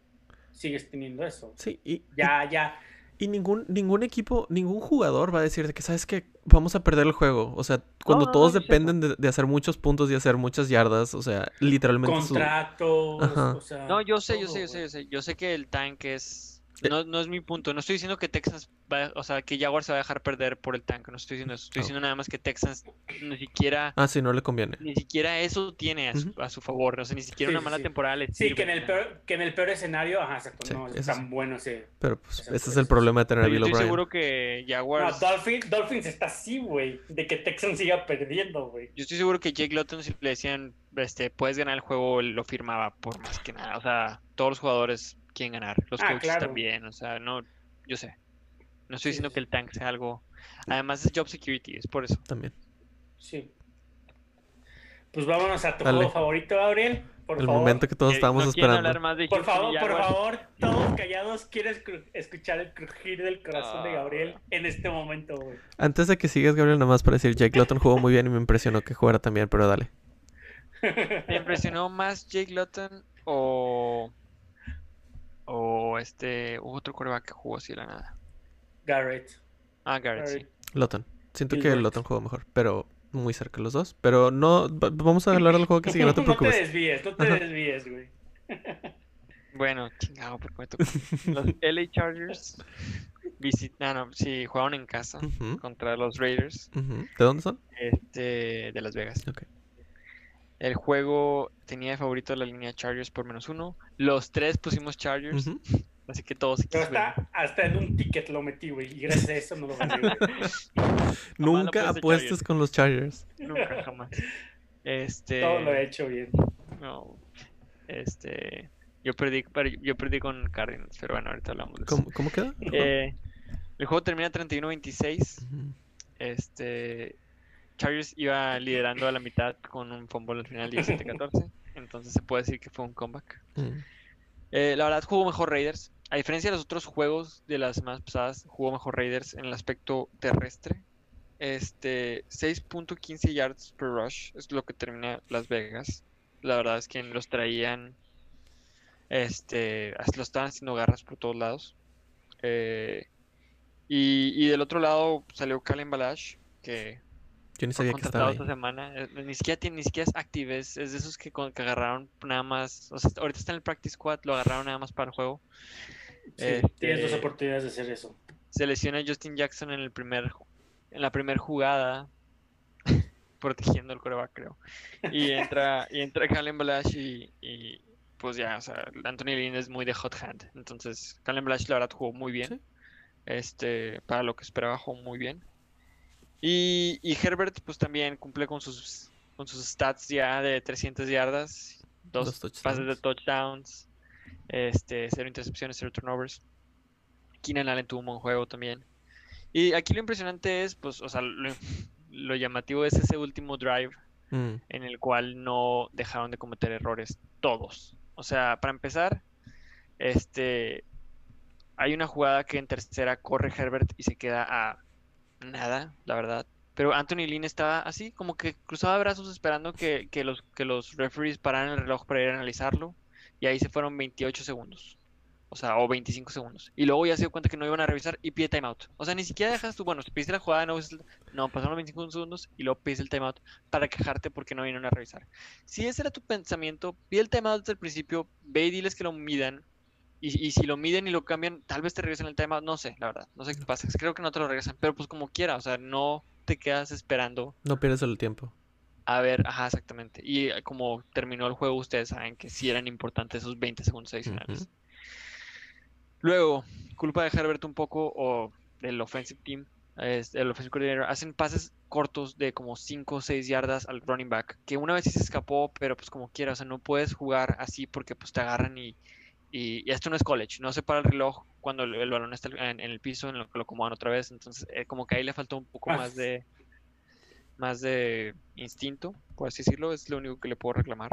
sigues teniendo eso. Sí, y, Ya, ya. Y ningún, ningún equipo, ningún jugador va a decir de que, ¿sabes qué? Vamos a perder el juego. O sea, cuando no, todos dependen de, de hacer muchos puntos y hacer muchas yardas, o sea, literalmente su- Contratos. Ajá. O sea, No, yo sé, yo sé, yo sé, yo sé. Yo sé que el tank es... Eh. No, no es mi punto. No estoy diciendo que Texans va, o sea, que Jaguars se va a dejar perder por el tank. No estoy diciendo eso. Estoy Ah. diciendo nada más que Texans ni siquiera, Ah, sí, no le conviene. ni siquiera eso tiene a su, a su favor. O sea, ni siquiera Sí, una sí, mala sí. temporada le Sí, sirve, que en, el peor, que en el peor escenario, ajá, exacto, Sí, no es tan sí. bueno ese. Pero pues ese es el problema de tener a Pero yo Bill estoy O'Brien. seguro que No, Jaguars... Dolphins, Dolphins está así, güey, de que Texans siga perdiendo, güey. Yo estoy seguro que Jake Lotton, si le decían, este, puedes ganar el juego, él lo firmaba por más que nada. O sea, todos los jugadores quieren ganar, los Ah, coaches claro. también. O sea, no, yo sé. No estoy Sí, diciendo sí, que el tank sea algo. Además, es job security, es por eso. También. Sí. Pues vámonos a tu Dale. juego favorito, Gabriel. Por el favor. momento que todos Eh, estábamos ¿no quieren esperando. hablar más de Por favor, por favor, todos callados. Quiero escu- escuchar el crujir del corazón de Ah. Gabriel en este momento, güey. Antes de que sigas, Gabriel, nada más para decir, Jake Lotton jugó muy bien y me impresionó que jugara también, pero dale. ¿Te impresionó más Jake Lotton o. o este. hubo otro coreback que jugó así de la nada? Garrett. Ah, Garrett, sí. Lotton. Siento que. Lotton jugó mejor, pero muy cerca los dos. Pero no, va- vamos a hablar del juego que sigue, no te No te preocupes. desvíes, no te Ajá. desvíes, güey. Bueno, chingado, porque me tocó. Los LA Chargers visitan, no, sí, jugaron en casa contra los Raiders. ¿De dónde son? este, de Las Vegas. Ok. El juego tenía de favorito la línea Chargers por menos uno. Los tres pusimos Chargers, así que todos Pero hasta, hasta en un ticket lo metí, güey. Y gracias a eso no lo gané. Nunca apuestes con los Chargers. Nunca, jamás. Este. Todo lo he hecho bien. No. Este. Yo perdí, yo perdí con Cardinals, pero bueno, ahorita hablamos de eso. ¿Cómo, cómo queda? Eh, el juego termina 31-26. Ujú. Este. Chargers iba liderando a la mitad con un fumble al final 17-14. Entonces se puede decir que fue un comeback. Mm. Eh, la verdad jugó mejor Raiders. A diferencia de los otros juegos de las más pasadas, jugó mejor Raiders en el aspecto terrestre. Este, 6.15 yards per rush es lo que termina Las Vegas. La verdad es que los traían, este, lo estaban haciendo garras por todos lados. Eh, y, y del otro lado salió Kalen Balash, que Yo ni sabía que estaba contratado ahí. esta semana. eh, Ni siquiera, tiene, ni siquiera es active, es, es de esos que, con- que agarraron nada más. O sea, ahorita está en el practice squad, lo agarraron nada más para el juego. Sí, tienes dos Este, oportunidades de hacer eso. se lesiona Justin Jackson en el primer en la primera jugada protegiendo el coreback creo y entra y entra Kalen Balash y, y, pues ya o sea Anthony Lynn es muy de hot hand entonces Kalen Balash la verdad jugó muy bien Sí. este para lo que esperaba jugó muy bien y, y Herbert pues también cumple con sus con sus stats ya de 300 yardas dos pases de touchdowns. touchdowns este cero intercepciones cero turnovers Keenan Allen tuvo un buen juego también. Y aquí lo impresionante es, pues, o sea, lo, lo llamativo es ese último drive Mm, en el cual no dejaron de cometer errores todos. O sea, para empezar, este, hay una jugada que en tercera corre Herbert y se queda a nada, la verdad. Pero Anthony Lynn estaba así, como que cruzaba brazos esperando que, que los, que los referees pararan el reloj para ir a analizarlo. Y ahí se fueron 28 segundos. O sea, o 25 segundos. Y luego ya se dio cuenta que no iban a revisar y pide timeout. O sea, ni siquiera dejas tú, bueno, pediste la jugada, no, no pasaron los 25 segundos y luego pides el timeout para quejarte porque no vinieron a revisar. Si ese era tu pensamiento, pide el timeout desde el principio, ve y diles que lo midan. Y, y si lo miden y lo cambian, tal vez te regresen el timeout. No sé, la verdad. No sé qué pasa. Creo que no te lo regresan. Pero pues como quiera, o sea, no te quedas esperando No pierdes el tiempo. a ver, ajá, exactamente. Y eh, como terminó el juego, ustedes saben que sí eran importantes esos 20 segundos adicionales. Luego, culpa de Herbert un poco o del offensive team, es, el offensive coordinator, hacen pases cortos de como 5 o 6 yardas al running back, que una vez sí se escapó, pero pues como quiera, o sea, no puedes jugar así porque pues te agarran y, y, y esto no es college, no se para el reloj cuando el, el balón está en, en el piso, en lo que lo acomodan otra vez, entonces eh, como que ahí le faltó un poco Ah. más de más de instinto, por así decirlo, es lo único que le puedo reclamar.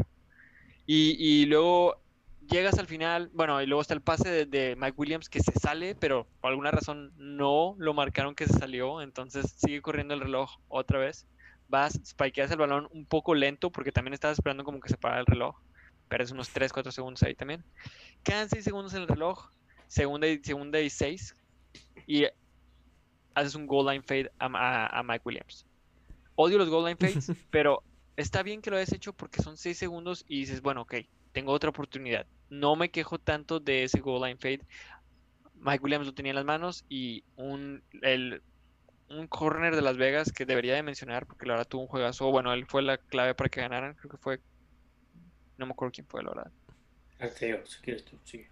Y, y luego llegas al final, bueno, y luego está el pase de, de Mike Williams que se sale, pero por alguna razón no lo marcaron que se salió, entonces sigue corriendo el reloj otra vez. Vas, spikeas el balón un poco lento porque también estabas esperando como que se para el reloj. Pierdes unos 3, 4 segundos ahí también. Quedan 6 segundos en el reloj, segunda y, segunda y 6, y haces un goal line fade a, a- a Mike Williams. Odio los goal line fades, pero está bien que lo hayas hecho porque son 6 segundos y dices, bueno, ok, tengo otra oportunidad. No me quejo tanto de ese goal line fade. Mike Williams lo tenía en las manos y un, el, un corner de Las Vegas que debería de mencionar porque la verdad tuvo un juegazo. Bueno, él fue la clave para que ganaran. Creo que fue. No me acuerdo quién fue, la verdad. Si quieres tú, sigue.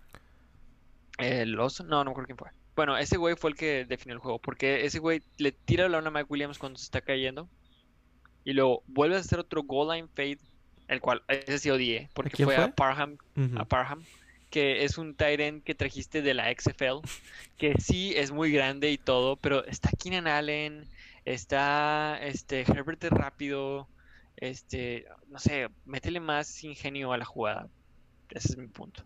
El oso, no, no me acuerdo quién fue. Bueno, ese güey fue el que definió el juego. Porque ese güey le tira el balón a Mike Williams cuando se está cayendo. Y luego vuelve a hacer otro goal line fade. El cual, ese sí odié. Porque fue, a? Parham a Parham, que es un tight end que trajiste de la XFL, que sí es muy grande y todo, pero está Keenan Allen, está este Herbert es rápido, este, no sé, métele más ingenio a la jugada. Ese es mi punto.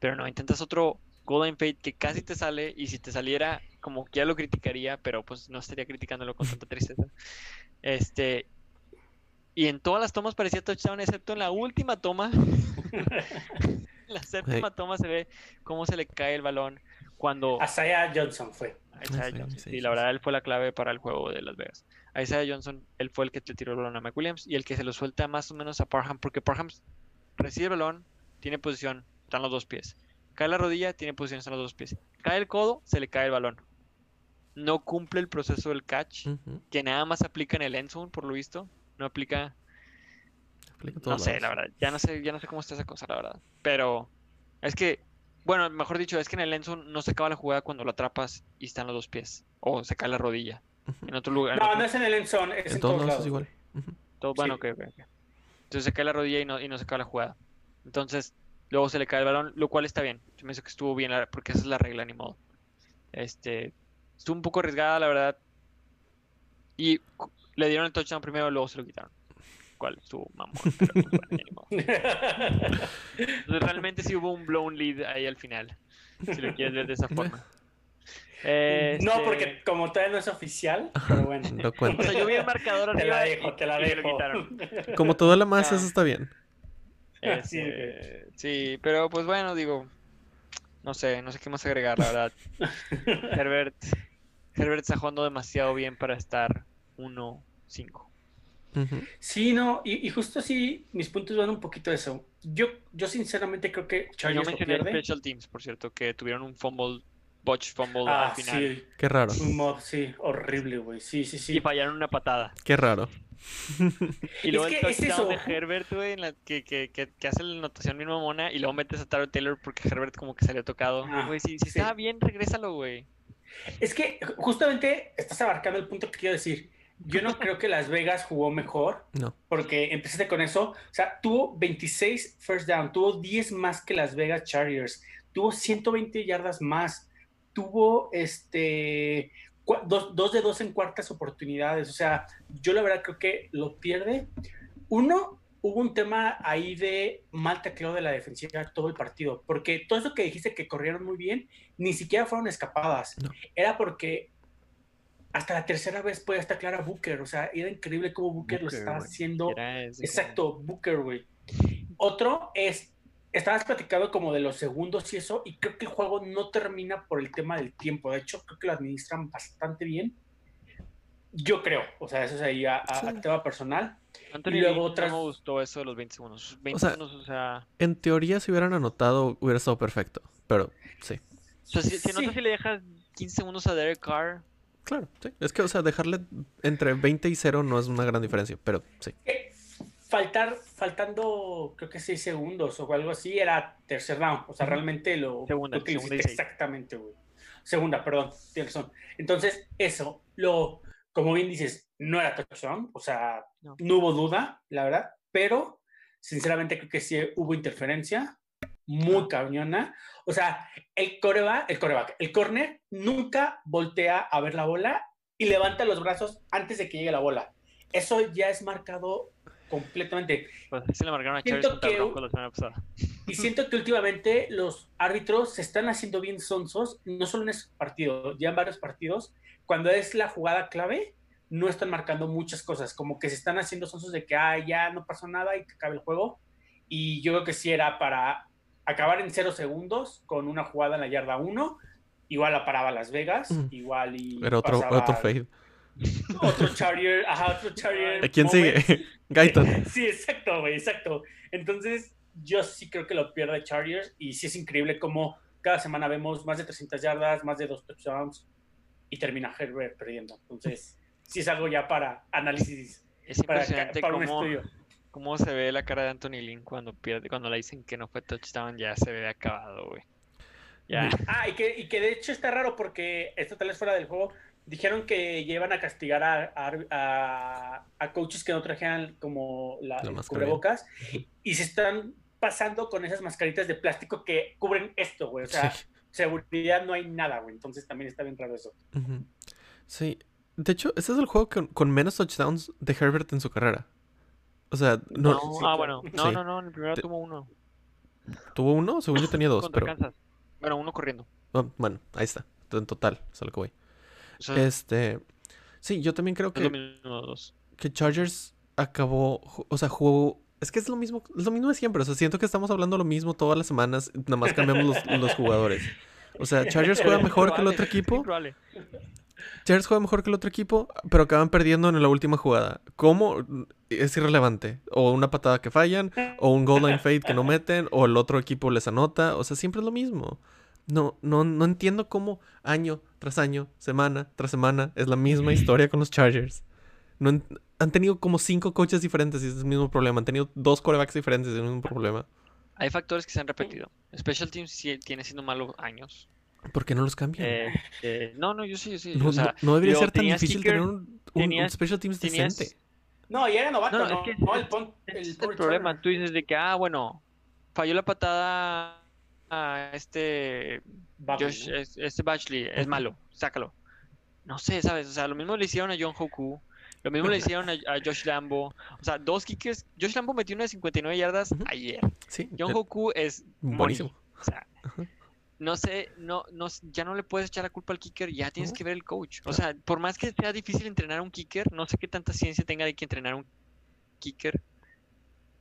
Pero no, intentas otro Golden Fade que casi te sale y si te saliera, como que ya lo criticaría, pero pues no estaría criticándolo con tanta tristeza. Este, y en todas las tomas parecía touchdown, excepto en la última toma. en la séptima toma se ve cómo se le cae el balón cuando Asaya Johnson fue. a Isaiah Ah, Johnson. sí, la verdad él fue la clave para el juego de Las Vegas. A Isaiah Johnson, él fue el que le tiró el balón a Mike Williams y el que se lo suelta más o menos a Parham, porque Parham recibe el balón, tiene posición, están los dos pies. Cae la rodilla, tiene posición, están los dos pies. Cae el codo, se le cae el balón. No cumple el proceso del catch, que nada más aplica en el end zone, por lo visto. No aplica no sé, la verdad. Ya no sé, ya no sé cómo está esa cosa, la verdad. Pero es que, bueno, mejor dicho, es que en el Enzo no se acaba la jugada cuando lo atrapas y están los dos pies. O se cae la rodilla. En otro lugar. No, no es en el end zone, es En en, todos todos lados es igual. Ujú. todo- bueno, sí. ok, ok, ok. Entonces se cae la rodilla y no, y no se acaba la jugada. Entonces, luego se le cae el balón, lo cual está bien. Me hizo que estuvo bien, la- porque esa es la regla, ni modo. Este, estuvo un poco arriesgada, la verdad. Y le dieron el touchdown primero, luego se lo quitaron. Cual estuvo mamón, pero pues, bueno, ni modo. Entonces, realmente sí hubo un blown lead ahí al final, si lo quieres ver de esa forma. No, Este, porque como todavía no es oficial, pero bueno. No O sea, yo vi el marcador Te la dejo, y- te la lo dejo. quitaron. Como todo lo más, Ah. eso está bien. Sí, Este, sí, pero pues bueno, digo, no sé, no sé qué más agregar, la verdad. Herbert, Herbert está jugando demasiado bien para estar uno 5. Ujú. Sí, no, y, y justo así mis puntos van un poquito de eso. Yo, yo sinceramente creo que Yo Chargers lo mencioné pierde. Special Teams, por cierto, que tuvieron un fumble, botch fumble Ah, al final. sí, Qué raro. un mob, sí, horrible, güey. Sí, sí, sí. Y fallaron una patada. Qué raro. Y luego Es el que es touchdown eso. de Herbert, güey, en la que, que, que, que hace la anotación mismo mona y luego metes a Taro Taylor porque Herbert como que salió tocado. Ah, Güey, si, si sí. estaba bien, regrésalo, güey. Es que justamente estás abarcando el punto que quiero decir. Yo no creo que Las Vegas jugó mejor, No. porque empezaste con eso. O sea, tuvo 26 first down, tuvo 10 más que Las Vegas Chargers, tuvo 120 yardas más, tuvo este dos, dos de dos en cuartas oportunidades. O sea, yo la verdad creo que lo pierde. Uno, hubo un tema ahí de mal tacleo de la defensiva todo el partido, porque todo eso que dijiste que corrieron muy bien, ni siquiera fueron escapadas. No. Era porque hasta la tercera vez podía estar clara Booker. O sea, era increíble cómo Booker, lo Booker, estaba güey. haciendo. Exacto, Booker, güey. Otro es, estabas platicando como de los segundos y eso, y creo que el juego no termina por el tema del tiempo. De hecho, creo que lo administran bastante bien. Yo creo, o sea, eso es ahí a, a- Sí. a tema personal. Anthony Y luego otras- no me gustó eso de los 20 segundos. 20 sea, segundos, o sea... En teoría, si hubieran anotado, hubiera estado perfecto. Pero sí. O sea, si, si Sí. y le dejas 15 segundos a Derek Carr, Claro, sí. Es que, o sea, dejarle entre 20 y 0 no es una gran diferencia, pero sí. Eh, Faltar, faltando, creo que seis segundos o algo así, era tercer round. O sea, realmente lo, Segunda, que segunda hiciste exactamente, güey. Segunda, perdón, tienes razón. Entonces, eso, lo, como bien dices, no era touchdown, o sea, No. no, hubo duda, la verdad, pero sinceramente creo que sí hubo interferencia muy cañona. O sea, el coreback, el coreback, el corner nunca voltea a ver la bola y levanta los brazos antes de que llegue la bola. Eso ya es marcado completamente. pues se le marcaron a Siento que- la semana pasada. Y siento que últimamente los árbitros se están haciendo bien sonsos, no solo en este partido, ya en varios partidos, cuando es la jugada clave, no están marcando muchas cosas, como que se están haciendo sonsos de que ah, ya no pasó nada y que acabe el juego. Y yo creo que sí era para acabar en cero segundos con una jugada en la yarda 1, igual la paraba Las Vegas, Mm. igual y Era otro, pasaba otro fade. Otro Charger, ajá, otro Charger. ¿Quién sigue? Gaitan. Sí, exacto, güey, exacto. Entonces, yo sí creo que lo pierde Chargers y sí es increíble cómo cada semana vemos más de 300 yardas, más de dos touchdowns y termina Herbert perdiendo. Entonces, sí es algo ya para análisis, Es para, impresionante para un cómo, estudio. cómo se ve la cara de Anthony Lynn cuando pierde, cuando le dicen que no fue touchdown, ya se ve acabado, güey. Ya. Ah, y que, y que de hecho está raro porque esto tal vez fuera del juego. Dijeron que llevan a castigar a, a, a- a coaches que no trajeran como la, La cubrebocas y se están pasando con esas mascaritas de plástico que cubren esto, güey. O sea, Sí. seguridad no hay nada, güey. Entonces también está bien raro eso. Sí. De hecho, este es el juego con, con menos touchdowns de Herbert en su carrera. O sea, no, No, sí, ah, claro. bueno. No, Sí. no, no. En el primero Te- tuvo uno. tuvo uno, según yo tenía dos, contra pero Kansas. Bueno, uno corriendo. oh, bueno, ahí está. En total, es a lo que voy. O sea, Este, sí, yo también creo que, mismo que Chargers acabó, o sea, jugó, es que es lo mismo, es lo mismo de siempre, o sea, siento que estamos hablando lo mismo todas las semanas, nada más cambiamos los, los jugadores. O sea, Chargers juega mejor que el otro equipo. Chargers juega mejor que el otro equipo, pero acaban perdiendo en la última jugada. ¿Cómo? Es irrelevante. O una patada que fallan, o un goal line fade que no meten, o el otro equipo les anota. O sea, siempre es lo mismo. No, no, no entiendo cómo año tras año, semana tras semana, es la misma historia con los Chargers. No han tenido como cinco coaches diferentes y es el mismo problema. Han tenido dos corebacks diferentes y es el mismo problema. Hay factores que se han repetido. Special Teams sí tiene siendo malo años. ¿Por qué no los cambian? Eh, eh, no, no, yo sí, yo sí. no, o sea, no- no debería digo, ser tan difícil kicker, tener un, un- un tenías- special teams tenías- decente. No, y era novato, No, no, es que no, el, el el problema. Tú dices de que, ah, bueno, falló la patada a este Josh, ¿no? es- este Bashley, es malo, sácalo. No sé, ¿sabes? O sea, lo mismo le hicieron a John Hoku, lo mismo le hicieron a, a Josh Lambo. O sea, dos kickers. Josh Lambo metió una de 59 yardas ayer. Sí, John Hoku es buenísimo. O sea, no sé, no, no, ya no le puedes echar la culpa al kicker, ya tienes que ver el coach. O sea, por más que sea difícil entrenar a un kicker, no sé qué tanta ciencia tenga de que entrenar a un kicker.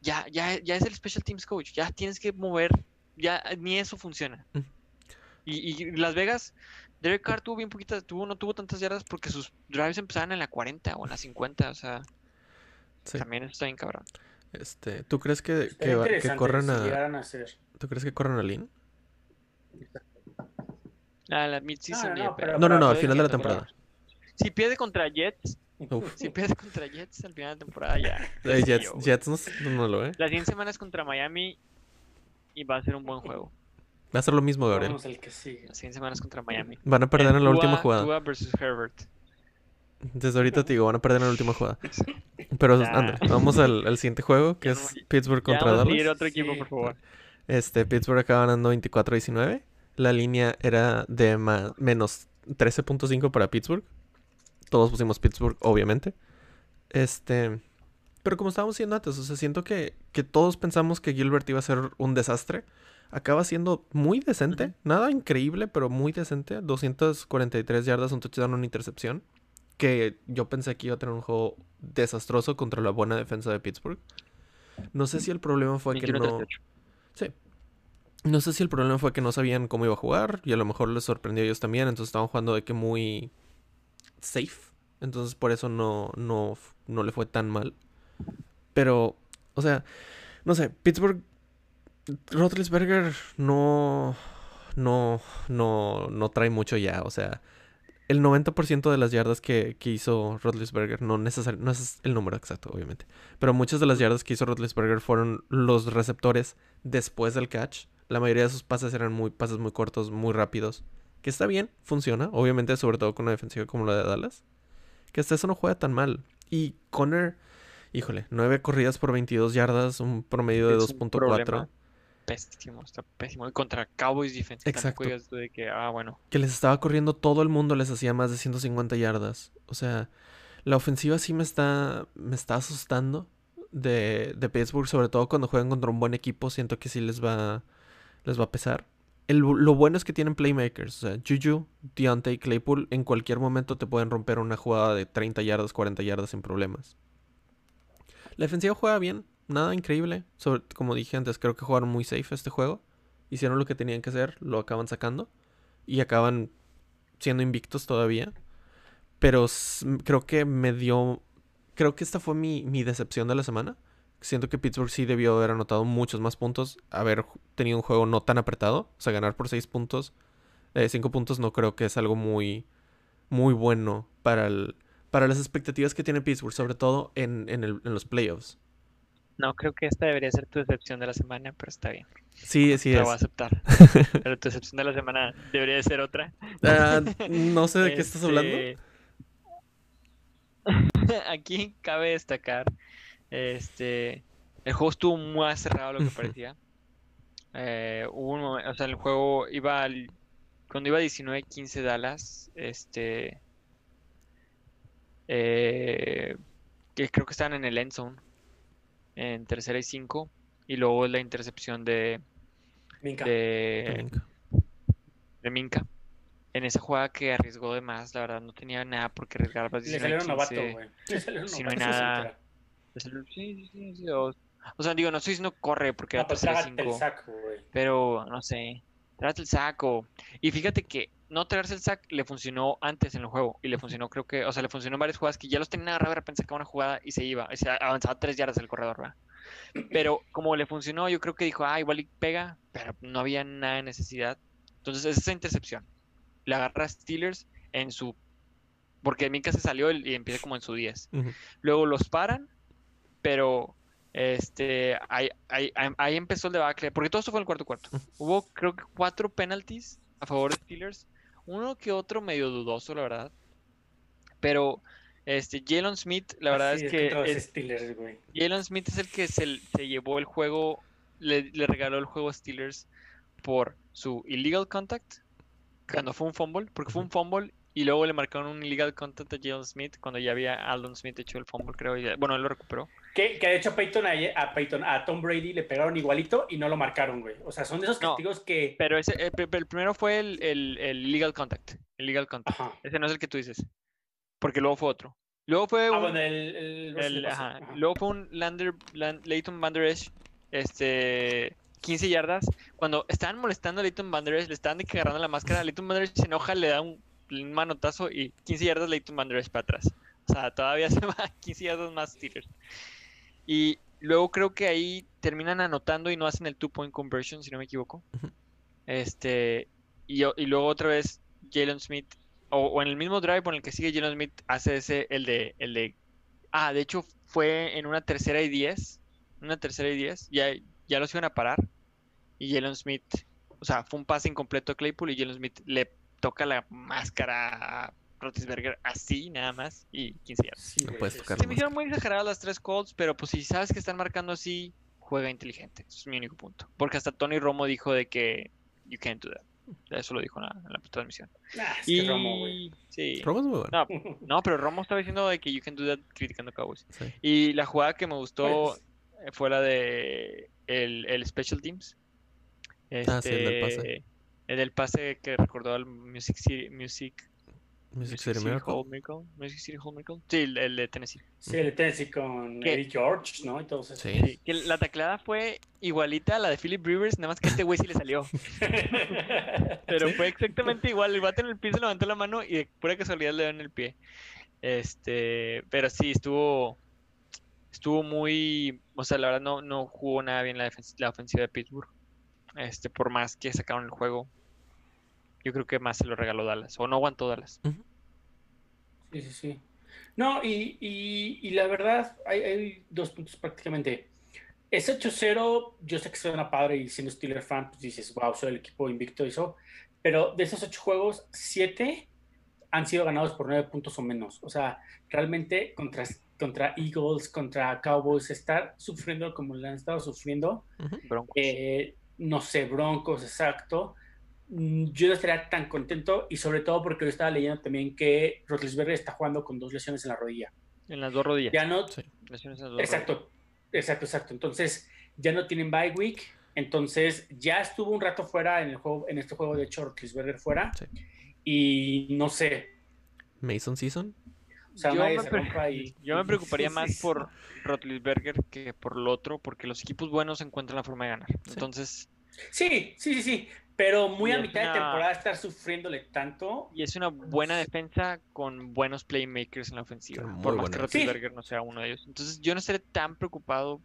Ya, ya, ya es el special teams coach, ya tienes que mover, ya ni eso funciona. Y, y Las Vegas Derek Carr tuvo bien poquitas, tuvo, no tuvo tantas yardas porque sus drives empezaban en la 40 o en la 50, o sea, Sí. también está bien cabrón. Este, ¿tú crees que, que, corran a a hacer. ¿Tú crees que corran a Lin? Ah, la No, no, no, pedo. pero- No, no, no, al final de la temporada. Si pierde contra Jets, Uf. si pierde contra Jets al final de temporada ya. Eh, Jets. Jets no, lo, ¿eh? La siguiente semana es contra Miami y va a ser un buen juego. Va a ser lo mismo, Gabriel. Vamos al que sigue. La siguiente semana es contra Miami. Van a perder en la Tua- última jugada. Tua versus Herbert. Desde ahorita te digo, van a perder en la última jugada. Pero, Ya. ándale, vamos al, al siguiente juego, que Ya es no- Pittsburgh Ya contra Dallas. seguir otro equipo, Sí. por favor. Este, Pittsburgh acaba ganando 24-19. La línea era de ma- menos 13.5 para Pittsburgh. Todos pusimos Pittsburgh, obviamente. Este, pero como estábamos diciendo antes, o sea, siento que, que todos pensamos que Gilbert iba a ser un desastre. Acaba siendo muy decente, nada increíble, pero muy decente. 243 yardas, un touchdown, una intercepción. Que yo pensé que iba a tener un juego desastroso contra la buena defensa de Pittsburgh. No sé si el problema fue que 21-38. no. Sí. No sé si el problema fue que no sabían cómo iba a jugar y a lo mejor les sorprendió a ellos también, entonces estaban jugando de que muy safe. Entonces por eso no, no, no le fue tan mal. Pero, o sea, no sé, Pittsburgh, Roethlisberger no, no, no, no trae mucho ya. O sea, el 90% de las yardas que, que hizo Roethlisberger, no necesariamente, no es el número exacto, obviamente. Pero muchas de las yardas que hizo Roethlisberger fueron los receptores después del catch. La mayoría de sus pases eran muy pases muy cortos, muy rápidos. Que está bien, funciona. Obviamente, sobre todo con una defensiva como la de Dallas. Que hasta eso no juega tan mal. Y Conner, híjole, 9 corridas por 22 yardas, un promedio de Es un 2.4. problema. Pésimo, está pésimo. Y contra Cowboys Defense. Exacto. de que, ah, bueno. que les estaba corriendo todo el mundo les hacía más de 150 yardas. O sea, la ofensiva sí me está me está asustando de, de Pittsburgh, sobre todo cuando juegan contra un buen equipo, siento que sí les va les va a pesar. El lo bueno es que tienen playmakers, o sea, Juju, Deontay Claypool en cualquier momento te pueden romper una jugada de 30 yardas, 40 yardas sin problemas. La defensiva juega bien, nada increíble, como dije antes, creo que jugaron muy safe este juego. Hicieron lo que tenían que hacer, lo acaban sacando y acaban siendo invictos todavía. Pero creo que me dio. Creo que esta fue mi, mi decepción de la semana. Siento que Pittsburgh sí debió haber anotado muchos más puntos, haber tenido un juego no tan apretado. O sea, ganar por 6 puntos, 5 puntos, no creo que es algo muy, muy bueno para, el, para las expectativas que tiene Pittsburgh, sobre todo en, en, el- en los playoffs. No, creo que esta debería ser tu decepción de la semana, pero está bien. Sí, sí lo voy a aceptar. Pero tu decepción de la semana debería de ser otra. Ah, no sé de qué estás hablando. Este, Aquí cabe destacar, este, el juego estuvo más cerrado de lo que parecía. Eh, hubo un momen- o sea, el juego iba al- cuando iba 19-15 Dallas, este, eh, que creo que estaban en el end zone, en tercera y cinco, y luego la intercepción de, Minka. de, Minka. En esa jugada que arriesgó de más, la verdad, no tenía nada por qué arriesgar. Le salió un 19-15. novato, güey. Si no hay nada- entera. Le salió- Sí, sí, sí, sí, O, o sea, digo, no estoy diciendo corre porque era No, pues cinco, saco, güey. pero no sé. Trágate el saco. Y fíjate que no traerse el sack le funcionó antes en el juego. Y le funcionó, creo que, o sea, le funcionó en varias jugadas que ya los tenían agarrados, de repente sacaba una jugada y se iba. O sea, avanzaba tres yardas el corredor, ¿verdad? Pero como le funcionó, yo creo que dijo, ah, igual y pega, pero no había nada de necesidad. Entonces, es esa intercepción. Le agarra a Steelers en su. Porque Minka se salió y empieza como en su 10. Ujú. Luego los paran, pero este ahí, ahí, ahí- empezó el debacle, porque todo esto fue en el cuarto cuarto. Hubo creo que cuatro penalties a favor de Steelers, uno que otro medio dudoso, la verdad. Pero este Jalen Smith, la verdad Así es que todos es- Steelers, güey. Jalen Smith es el que se, se llevó el juego, le, le regaló el juego a Steelers por su illegal contact, cuando fue un fumble, porque fue un fumble y luego le marcaron un illegal contact a Jalen Smith cuando ya había Aldon Smith hecho el fumble, creo. y ya- bueno, él lo recuperó. Que, que de hecho Peyton a, a Peyton, a Tom Brady le pegaron igualito y no lo marcaron, güey. O sea, son de esos No, castigos que. Pero ese, el, el primero fue el, el, el illegal contact. El illegal contact. Ajá. Ese no es el que tú dices. Porque luego fue otro. Luego fue Ah, un, bueno, el. el, el- el- ajá, ajá. Luego fue un Lander, Lan- Leighton Van Der Esch, este, 15 yardas. Cuando estaban molestando a Leighton Van Der Esch, le estaban de que agarrando la máscara, Leighton Van Der Esch se enoja, le da un, un manotazo y 15 yardas Leighton Van Der Esch para atrás. O sea, todavía se va 15 yardas más Steelers. Y luego creo que ahí terminan anotando y no hacen el two-point conversion, si no me equivoco. Este, y, y luego otra vez Jalen Smith, o, o en el mismo drive en el que sigue Jalen Smith, hace ese, el de, el de, ah, de hecho fue en una tercera y 10, una tercera y 10, ya, ya los iban a parar, y Jalen Smith, o sea, fue un pase incompleto a Claypool y Jalen Smith le toca la máscara a Rotisberger así nada más y 15 yardas. Sí, No puedes es- tocar. Se me hicieron muy exageradas las tres calls, pero pues si sabes que están marcando así, juega inteligente. Ese es mi único punto. Porque hasta Tony Romo dijo de que you can't do that. Eso lo dijo en la, en la transmisión. Ah, es y que Romo, güey. sí. Romo es muy bueno. No, no, pero Romo estaba diciendo de que you can't do that criticando a Cowboys. Sí. Y la jugada que me gustó Pues- fue la de el, el Special Teams. Ah, sí, el del pase. El del pase que recordó al Music City, Music, Music Music City City Miracle. Music City Hall Miracle. Sí, el, el de Tennessee. Sí, el Tennessee con ¿Qué? Eric George, ¿no? Y todo eso. Sí. Sí, que la tacleada fue igualita a la de Philip Rivers, nada más que a este güey sí le salió. Pero fue exactamente igual. El bate en el piso levantó la mano y de pura casualidad le dio en el pie. Este, pero sí, estuvo. Estuvo muy. O sea, la verdad no, no jugó nada bien la, la ofensiva de Pittsburgh. Este, por más que sacaron el juego. Yo creo que más se lo regaló Dallas. O no aguantó Dallas. Sí, sí, sí. No, y, y, y la verdad, hay, hay dos puntos prácticamente. Ese 8-0, yo sé que suena padre y siendo Steeler fan, pues dices, wow, soy el equipo invicto y eso. Pero de esos 8 juegos, 7 han sido ganados por 9 puntos o menos. O sea, realmente contra, contra Eagles, contra Cowboys, estar sufriendo como le han estado sufriendo, eh, no sé, Broncos, exacto. Mm, Yo no estaría tan contento y sobre todo porque yo estaba leyendo también que Roethlisberger está jugando con dos lesiones en la rodilla. En las dos rodillas. Ya no, Sí. Lesiones en las dos rodillas. exacto, exacto, exacto. Entonces ya no tienen bye week. Entonces ya estuvo un rato fuera en el juego, en este juego de hecho Roethlisberger fuera Sí. y no sé, Mason Season. o sea, Yo nadie me se pre- rompa y- Yo me preocuparía Sí, más sí. por Rotlisberger que por lo otro, porque los equipos buenos encuentran la forma de ganar. Entonces, Sí, sí, sí, sí. Pero muy Y a mitad de una- temporada estar sufriéndole tanto. y es una buena defensa con buenos playmakers en la ofensiva, Muy por más que buenos. Rotlisberger no sea uno de ellos. Entonces, yo no estaré tan preocupado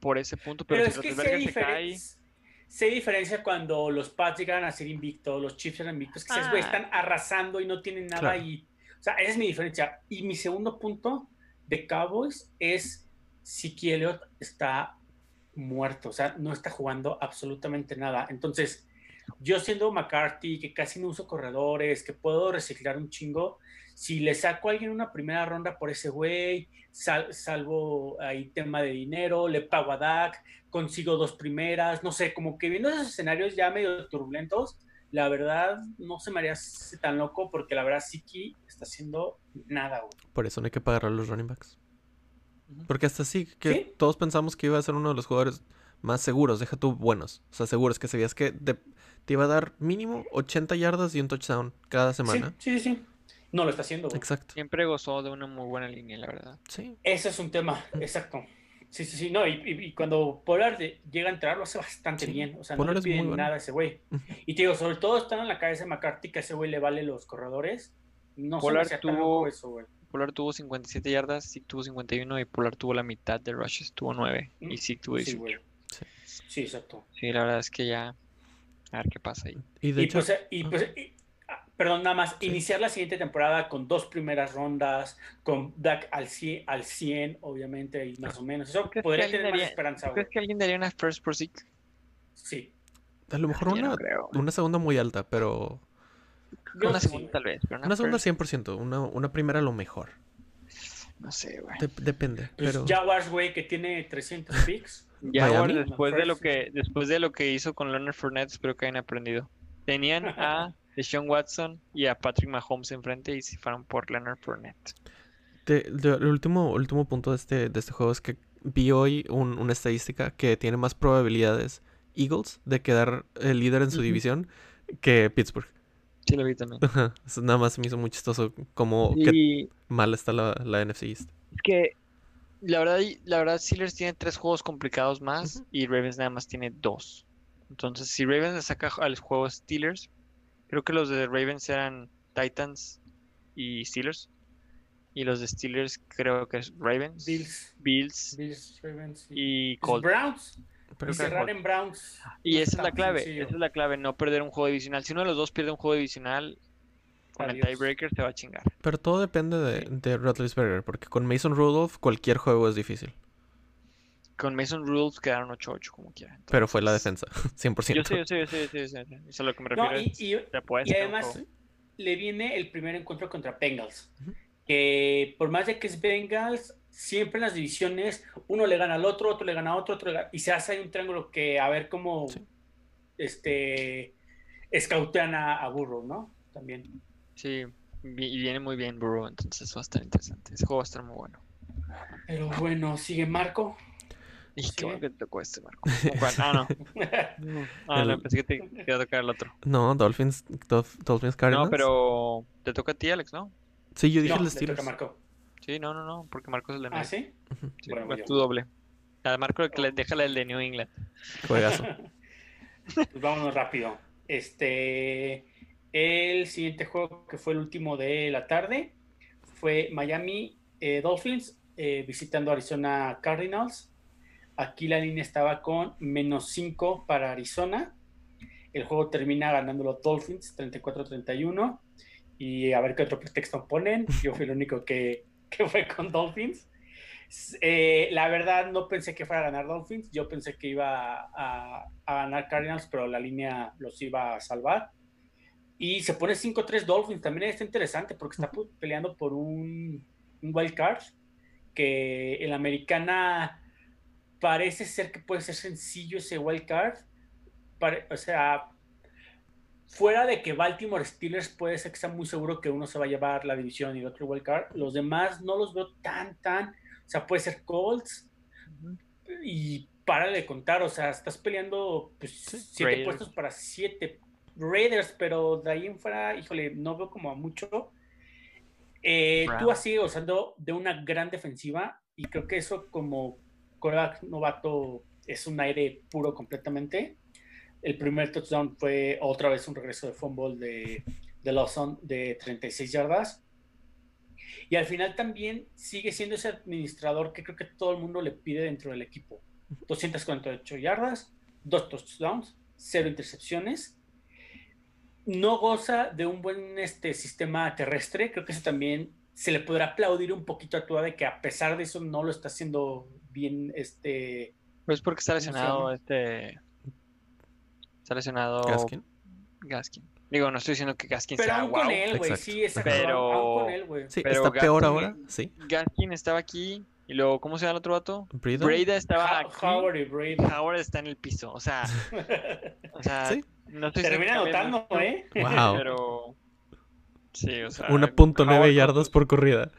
por ese punto, Pero, pero, es que se cae, diferencia cuando los Pats llegan a ser invictos, los Chiefs eran invictos, que Ah. están arrasando y no tienen nada Claro. y... O sea, esa es mi diferencia. Y mi segundo punto de Cowboys es si Elliott está muerto, o sea, no está jugando absolutamente nada. Entonces, yo siendo McCarthy, que casi no uso corredores, que puedo reciclar un chingo, si le saco a alguien una primera ronda por ese güey, sal- salvo ahí tema de dinero, le pago a Dak, consigo dos primeras, no sé, como que viendo esos escenarios ya medio turbulentos, la verdad no se me haría tan loco porque la verdad Siki está haciendo nada, güey. Por eso no hay que pagar a los running backs. Porque hasta sí, que ¿Sí? todos pensamos que iba a ser uno de los jugadores más seguros, deja tú buenos. O sea, seguros, que sabías que de- te iba a dar mínimo 80 yardas y un touchdown cada semana. Sí, sí, sí, sí. No lo está haciendo, güey. Exacto. siempre gozó de una muy buena línea, la verdad. Sí. Ese es un tema, exacto. Sí, sí, sí, no, y, y- y cuando Pollard de- llega a entrar lo hace bastante Sí, bien, o sea, Pollard no le piden bueno. nada a ese güey. Y te digo, sobre todo estando en la cabeza de McCarthy, que a ese güey le vale los corredores, no Pollard hacía tan tuvo- eso, güey. Polar tuvo 57 yardas, Zeke tuvo 51 y Polar tuvo la mitad de rushes, tuvo 9 y Zeke tuvo Sí, 18. güey. Sí. Sí, exacto. Sí, la verdad es que ya. A ver qué pasa ahí. Y de Y hecho, pues, y pues, y- ah, perdón, nada más, Sí. iniciar la siguiente temporada con dos primeras rondas, con Dak al 100, al 100 obviamente, y más o menos. Eso podría tener más esperanza, ¿Tú güey. crees que alguien daría una first por Zeke? Sí. a lo mejor no una, una segunda muy alta, pero Yo Una sí, segunda tal vez, pero una, una segunda first, 100%, una, una primera a lo mejor. No sé, güey. Dep- depende, Pues pero Jaguars, güey, que tiene 300 picks. Jaguars, después de lo que después de lo que hizo con Leonard Fournette, espero que hayan aprendido. Tenían a Deshaun Watson y a Patrick Mahomes enfrente y se fueron por Leonard Fournette. de- de- el último, último punto de este, de este juego es que vi hoy un- una estadística que tiene más probabilidades Eagles de quedar el líder en su Ujú. división que Pittsburgh. Sí, lo vi también. Eso nada más me hizo muy chistoso como qué Y mal está la, la NFC East. es que La verdad, la verdad, Steelers tiene tres juegos complicados más y Ravens nada más tiene dos. Entonces, si Ravens le saca al juego Steelers, creo que los de Ravens eran Titans y Steelers. Y los de Steelers creo que es Ravens, Bills, Bills Bills, Ravens y y Colts. Browns. Pero Y cerrar en Browns. Y no esa es la clave, sencillo. esa es la clave, no perder un juego divisional. Si uno de los dos pierde un juego divisional, con el tiebreaker se va a chingar. Pero todo depende de, de Roethlisberger, porque con Mason Rudolph cualquier juego es difícil. Con Mason Rules quedaron 8-8 como quiera. Pero fue la defensa, 100%. Yo sé, yo sé, yo sé, yo sé, yo sé. Eso es a lo que me No, refiero. y, es y- y un además le viene el primer encuentro contra Bengals. Ujú. Que por más de que es Bengals, siempre en las divisiones uno le gana al otro, otro le gana a otro, otro le gana- y se hace ahí un triángulo que a ver cómo Sí. este escautean a, a Burrow, ¿no? También. Sí, y viene muy bien Burrow, entonces va a estar interesante. Ese juego va a estar muy bueno. Pero bueno, sigue Marco. Y qué bueno que te tocó este, Marco. Ah, no. Ah, no, pensé que te que iba a tocar el otro. No, Dolphins, Dolph- Dolphins Cardinals. No, pero te toca a ti, Alex, ¿no? Sí, yo dije no, el le Steelers. toca a Marco. Sí, no, no, no, porque Marcos es el de Ah. ¿sí? Sí, Bueno, yo. tú doble. A Marco que le déjale el de New England. Juegazo. Pues vámonos rápido. Este, el siguiente juego que fue el último de la tarde fue Miami eh, Dolphins eh, visitando Arizona Cardinals. Aquí la línea estaba con menos 5 para Arizona. El juego termina ganando los Dolphins 34-31. Y a ver qué otro pretexto ponen. Yo fui el único que, que fue con Dolphins. Eh, la verdad no pensé que fuera a ganar Dolphins. Yo pensé que iba a, a- a ganar Cardinals, pero la línea los iba a salvar. Y se pone 5-3 Dolphins. También está interesante porque está peleando por un, un wild card que en la americana parece ser que puede ser sencillo ese wild card. Pare- o sea, fuera de que Baltimore Steelers puede ser que sea muy seguro que uno se va a llevar la división y el otro wild card, los demás no los veo tan, tan. O sea, puede ser Colts y para de contar. O sea, estás peleando pues, siete Raiders. puestos para siete Raiders, pero de ahí en fuera, híjole, no veo como a mucho. Eh, tú Browns. sigue gozando de una gran defensiva y creo que eso como quarterback novato es un aire puro completamente. El primer touchdown fue otra vez un regreso de fumble de, de Lawson de 36 yardas. Y al final también sigue siendo ese administrador que creo que todo el mundo le pide dentro del equipo. 248 yardas, dos touchdowns, cero intercepciones. No goza de un buen este, sistema terrestre. Creo que eso también se le podrá aplaudir un poquito a Tua de que a pesar de eso no lo está haciendo bien este Pues porque está ¿Cómo se lesionado este. Está lesionado Gaskin. Gaskin. Digo, no estoy diciendo que Gaskin pero sea aún wow. con él güey Exacto. sí exacto Pero- aún- con él güey Sí, Pero está peor Gaskin- ahora. Sí. Gaskin estaba aquí y luego, ¿cómo se llama el otro vato? Breida. Breda estaba Ha- aquí. Howard y Brady Howard está en el piso. O sea, o sea Sí. no estoy termina anotando eh Wow. Pero. Sí, o sea. 1.9 Howard- yardas por corrida.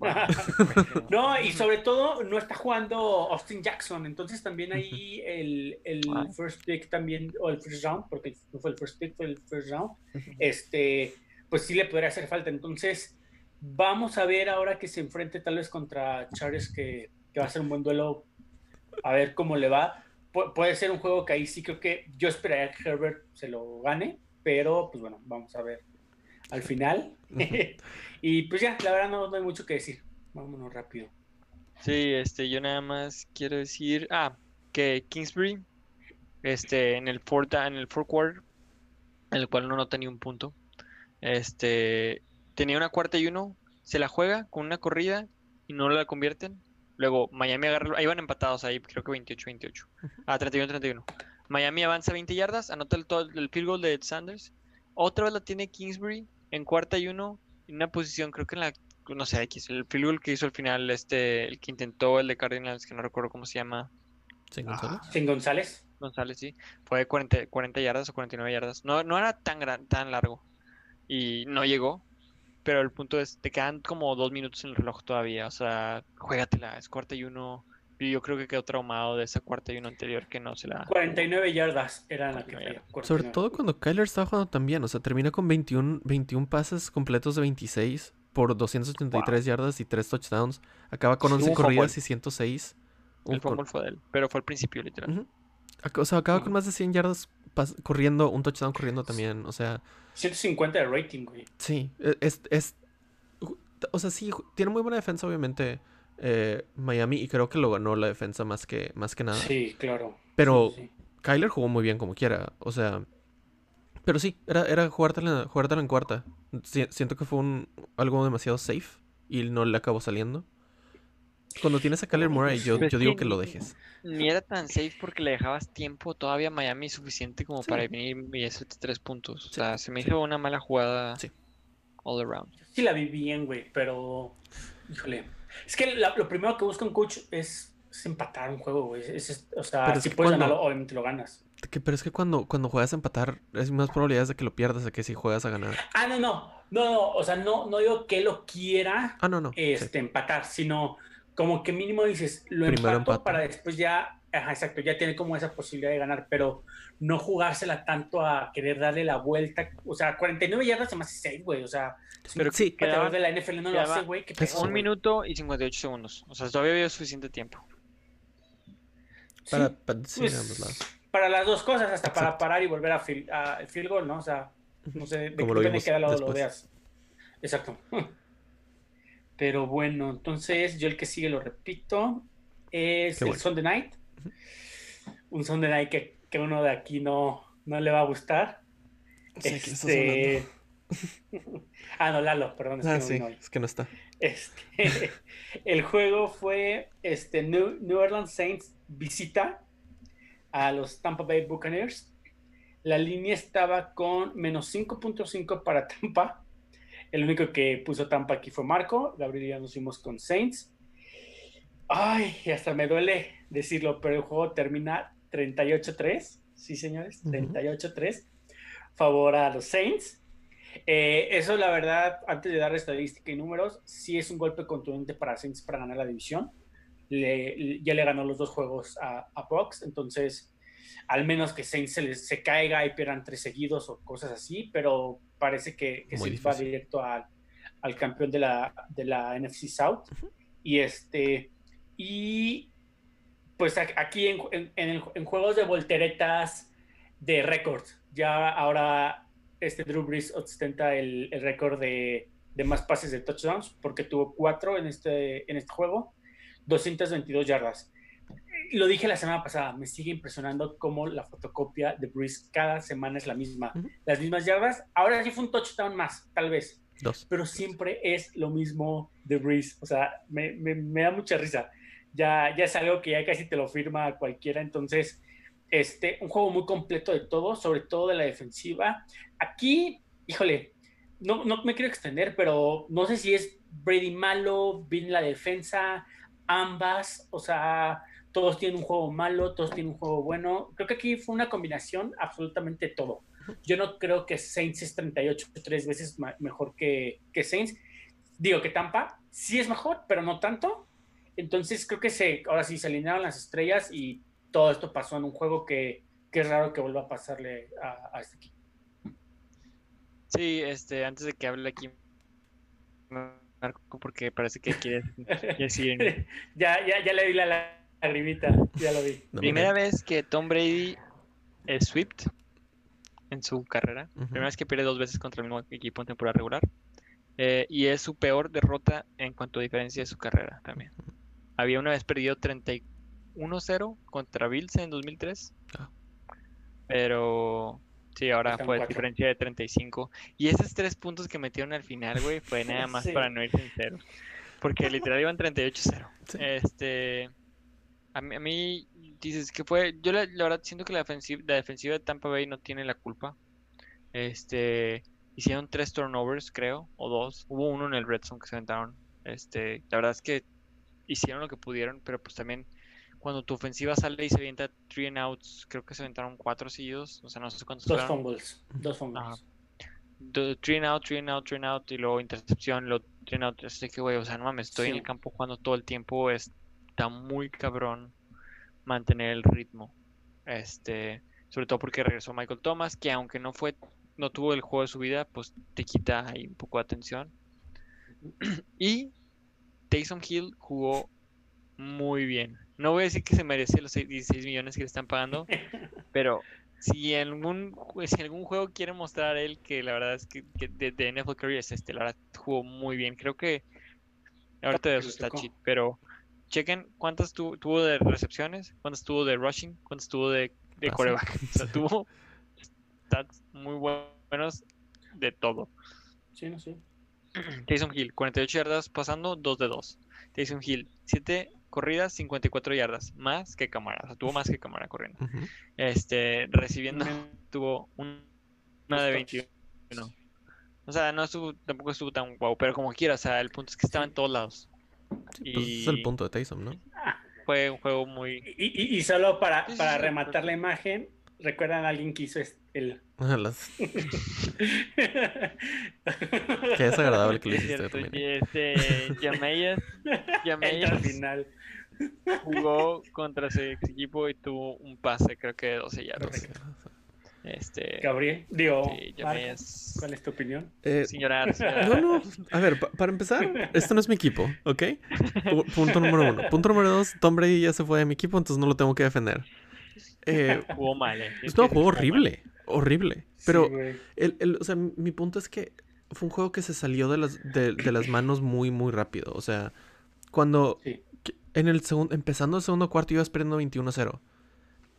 No, y sobre todo no está jugando Austin Jackson, entonces también ahí el, el Ah. first pick también, o el first round, porque no fue el first pick, fue el first round, este, pues sí le podría hacer falta. Entonces, vamos a ver ahora que se enfrente tal vez contra Chargers, que, que va a ser un buen duelo, a ver cómo le va. Pu- puede ser un juego que ahí sí creo que yo esperaría que Herbert se lo gane, pero pues bueno, vamos a ver al final. Y pues ya, la verdad no, no hay mucho que decir. Vámonos rápido. Sí, este, yo nada más quiero decir, ah, que Kingsbury, este, en el fourth, en el fourth quarter, en el cual no nota ni un punto, este, tenía una cuarta y uno, se la juega con una corrida y no la convierten. Luego Miami agarra, ahí van empatados ahí, creo que 28-28. Ah, 31-31. Miami avanza 20 yardas, anota el, to- el field goal de Sanders. Otra vez la tiene Kingsbury en cuarta y uno, en una posición, creo que en la no sé, X, el field goal que hizo al final, este, el que intentó el de Cardinals, que no recuerdo cómo se llama, ¿Sí, González? Sin González. González, sí, fue de 40, 40 yardas o 49 yardas. No, no era tan gran, tan largo y no llegó, pero el punto es, te quedan como dos minutos en el reloj todavía, o sea, juégatela, es cuarta y uno. Y yo creo que quedó traumado de esa cuarta y uno anterior que no se la. 49 yardas era la que 49 falló. Sobre 49. todo cuando Kyler estaba jugando tan bien. O sea, termina con 21, 21 pases completos de 26 por 283 yardas y 3 touchdowns. Acaba con Tuvo 11 un corridas y 106. Un El fumble fue de él, pero fue al principio, literal. O sea, acaba con Ujú. más de 100 yardas corriendo, un touchdown corriendo también. O sea, 150 de rating, güey. sí, e- es, es- o sea, sí, tiene muy buena defensa, obviamente, eh, Miami, y creo que lo ganó la defensa más que, más que nada. Sí, claro. Pero Sí, sí. Kyler jugó muy bien como quiera, o sea, pero sí, era, era jugártela, jugártela en cuarta. Si- siento que fue un, algo demasiado safe y no le acabó saliendo. Cuando tienes a Kyler Murray, yo, yo digo que lo dejes. Ni era tan safe porque le dejabas tiempo todavía a Miami suficiente como Sí. para venir y hacer tres puntos. O sea, se me sí. hizo una mala jugada Sí. all around. Sí la vi bien, güey, pero... Híjole. Es que la- lo primero que busca un coach es, es empatar un juego, güey. Es- es- o sea, Pero si puedes cuando- ganarlo, obviamente lo ganas. Que- pero es que cuando, cuando juegas a empatar, es más probabilidades de que lo pierdas de que si juegas a ganar. Ah, no, no. No, no. O sea, no, no digo que lo quiera Ah, no, no. sí. este, empatar, sino como que mínimo dices, lo Primero empato para después ya, ajá, exacto, ya tiene como esa posibilidad de ganar, pero no jugársela tanto a querer darle la vuelta. O sea, 49 yardas se me hace 6, güey. O sea, Pero Sí, que quedaba- de la NFL no lo hace, güey. ¿Qué es pedo, un minuto y 58 segundos. O sea, todavía había suficiente tiempo. Sí, Para, para- sí, pues, para las dos cosas, hasta para parar y volver a field, a field goal, ¿no? O sea, no sé de Como qué lo depende lado lo después. veas. Exacto. Pero bueno, entonces yo el que sigue lo repito. Es Qué el bueno. Sunday Night. Un Sunday Night que, que uno de aquí no, no le va a gustar. Sí, ¿qué estás Este... ah, no, Lalo, perdón. Es Ah, que no sí, hoy. es que no está. Este, el juego fue este, New, New Orleans Saints visita a los Tampa Bay Buccaneers. La línea estaba con menos 5.5 para Tampa. El único que puso Tampa aquí fue Marco. Gabriel y yo nos fuimos con Saints. Ay, hasta me duele decirlo, pero el juego termina 38-3. Sí, señores, Ujú. 38-3. Favor a los Saints. Eh, eso, la verdad, antes de dar estadística y números, sí es un golpe contundente para Saints para ganar la división. Le- ya le ganó los dos juegos a, a Bucks, entonces, al menos que Saints se, les- se caiga y pierdan tres seguidos o cosas así, pero parece que, que Saints va directo al, al campeón de la, de la NFC South. Y este, y pues aquí en, en- en juegos de volteretas de récord, ya ahora este Drew Brees ostenta el, el récord de, de más pases de touchdowns porque tuvo cuatro en este, en este juego, 222 yardas. Lo dije la semana pasada, me sigue impresionando cómo la fotocopia de Brees cada semana es la misma. Las mismas yardas, ahora sí fue un touchdown más, tal vez, Dos. pero siempre es lo mismo de Breeze. O sea, me, me- me da mucha risa. Ya, ya es algo que ya casi te lo firma cualquiera. Entonces, este, un juego muy completo de todo, sobre todo de la defensiva. Aquí, híjole, no, no me quiero extender, pero no sé si es Brady malo, bien la defensa, ambas, o sea, todos tienen un juego malo, todos tienen un juego bueno. Creo que aquí fue una combinación absolutamente todo. Yo no creo que Saints es 38 tres veces mejor que, que Saints. Digo que Tampa sí es mejor, pero no tanto. Entonces creo que se, ahora sí se alinearon las estrellas y todo esto pasó en un juego que, que es raro que vuelva a pasarle a, a este equipo. Sí, este, antes de que hable aquí, Marco, porque parece que quiere decir. ya, ya, ya le vi la lagrimita, ya lo vi. No, Primera vez que Tom Brady es swept en su carrera. Primera vez que pierde dos veces contra el mismo equipo en temporada regular. Eh, y es su peor derrota en cuanto a diferencia de su carrera también. Había una vez perdido 31-0 contra Bills en 2003. Ah. Pero sí, ahora fue cuatro. diferencia de 35. Y esos tres puntos que metieron al final, güey, fue nada más Sí. para no ir sinceros. Porque literal iban 38-0. Sí. Este. A mí, a mí dices que fue. Yo la, la verdad siento que la defensiva, la defensiva de Tampa Bay no tiene la culpa. Este. Hicieron tres turnovers, creo, o dos. Hubo uno en el Red Zone que se aventaron. Este. La verdad es que hicieron lo que pudieron, pero pues también cuando tu ofensiva sale y se avienta three and outs, creo que se aventaron cuatro seguidos. O sea, no sé cuántos Dos fueron. fumbles, dos fumbles. Do- three and out, three and out, three and out, y luego intercepción, lo three and out. Así que, güey, o sea, no mames, estoy en el campo jugando todo el tiempo. Está muy cabrón mantener el ritmo. Este, sobre todo porque regresó Michael Thomas, que aunque no fue, no tuvo el juego de su vida, pues te quita ahí un poco de atención. Y Taysom Hill jugó muy bien. No voy a decir que se merece los 16 millones que le están pagando, pero si en algún, si algún juego quiere mostrar él que la verdad es que, que de, de, NFL Career es este, la verdad jugó muy bien. Creo que ahorita de su stat sheet, pero chequen cuántas tu, tuvo de recepciones, cuántas tuvo de rushing, cuántas tuvo de, de coreback. O sea, tuvo stats muy buenos de todo. Sí, no sé. Taysom Hill, 48 yardas pasando, 2 de 2. Taysom Hill, 7 corridas, 54 yardas, más que Camara, o sea, tuvo más que Camara corriendo. Este, recibiendo tuvo un- una de 21. O sea, no estuvo, tampoco estuvo tan guau, pero como quiera, o sea, el punto es que estaba en todos lados. Sí, pues es el punto de Taysom, ¿no? Fue un juego muy... Y, y- y solo para, para rematar pero- la imagen, ¿recuerdan a alguien que hizo es- el... Las- Qué desagradable que lo Es hiciste cierto, también. y este, Yamayas, Yamayas al final. jugó contra ese ex equipo y tuvo un pase, creo que de 12 yardas. Este, Gabriel, digo, sí, ¿cuál es tu opinión? eh, llorar. No, no. A ver, pa- para empezar, esto no es mi equipo, ¿ok? Pu- punto número uno. Punto número dos, Tom Brady ya se fue de mi equipo, entonces no lo tengo que defender. Eh, Jugó mal, eh. no, jugó horrible, horrible. Pero Sí, el, el- o sea, mi punto es que fue un juego que se salió de las, de, de las manos muy, muy rápido. O sea, cuando Sí. en el segundo, empezando el segundo cuarto ibas perdiendo 21-0.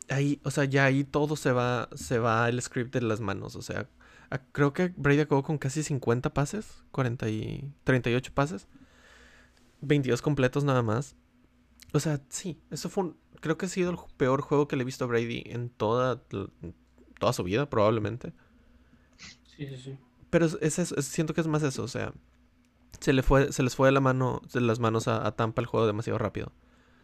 Ahí, o sea, ya ahí todo se va, se va el script de las manos. O sea, a- creo que Brady acabó con casi 50 pases, 40 y 38 pases, 22 completos nada más. O sea, sí, eso fue un, creo que ha sido el peor juego que le he visto a Brady en toda, toda su vida, probablemente. Sí, sí, sí. Pero es, es eso, es- siento que es más eso, o sea, se, le fue, se les fue de, la mano, de las manos a, a Tampa el juego demasiado rápido.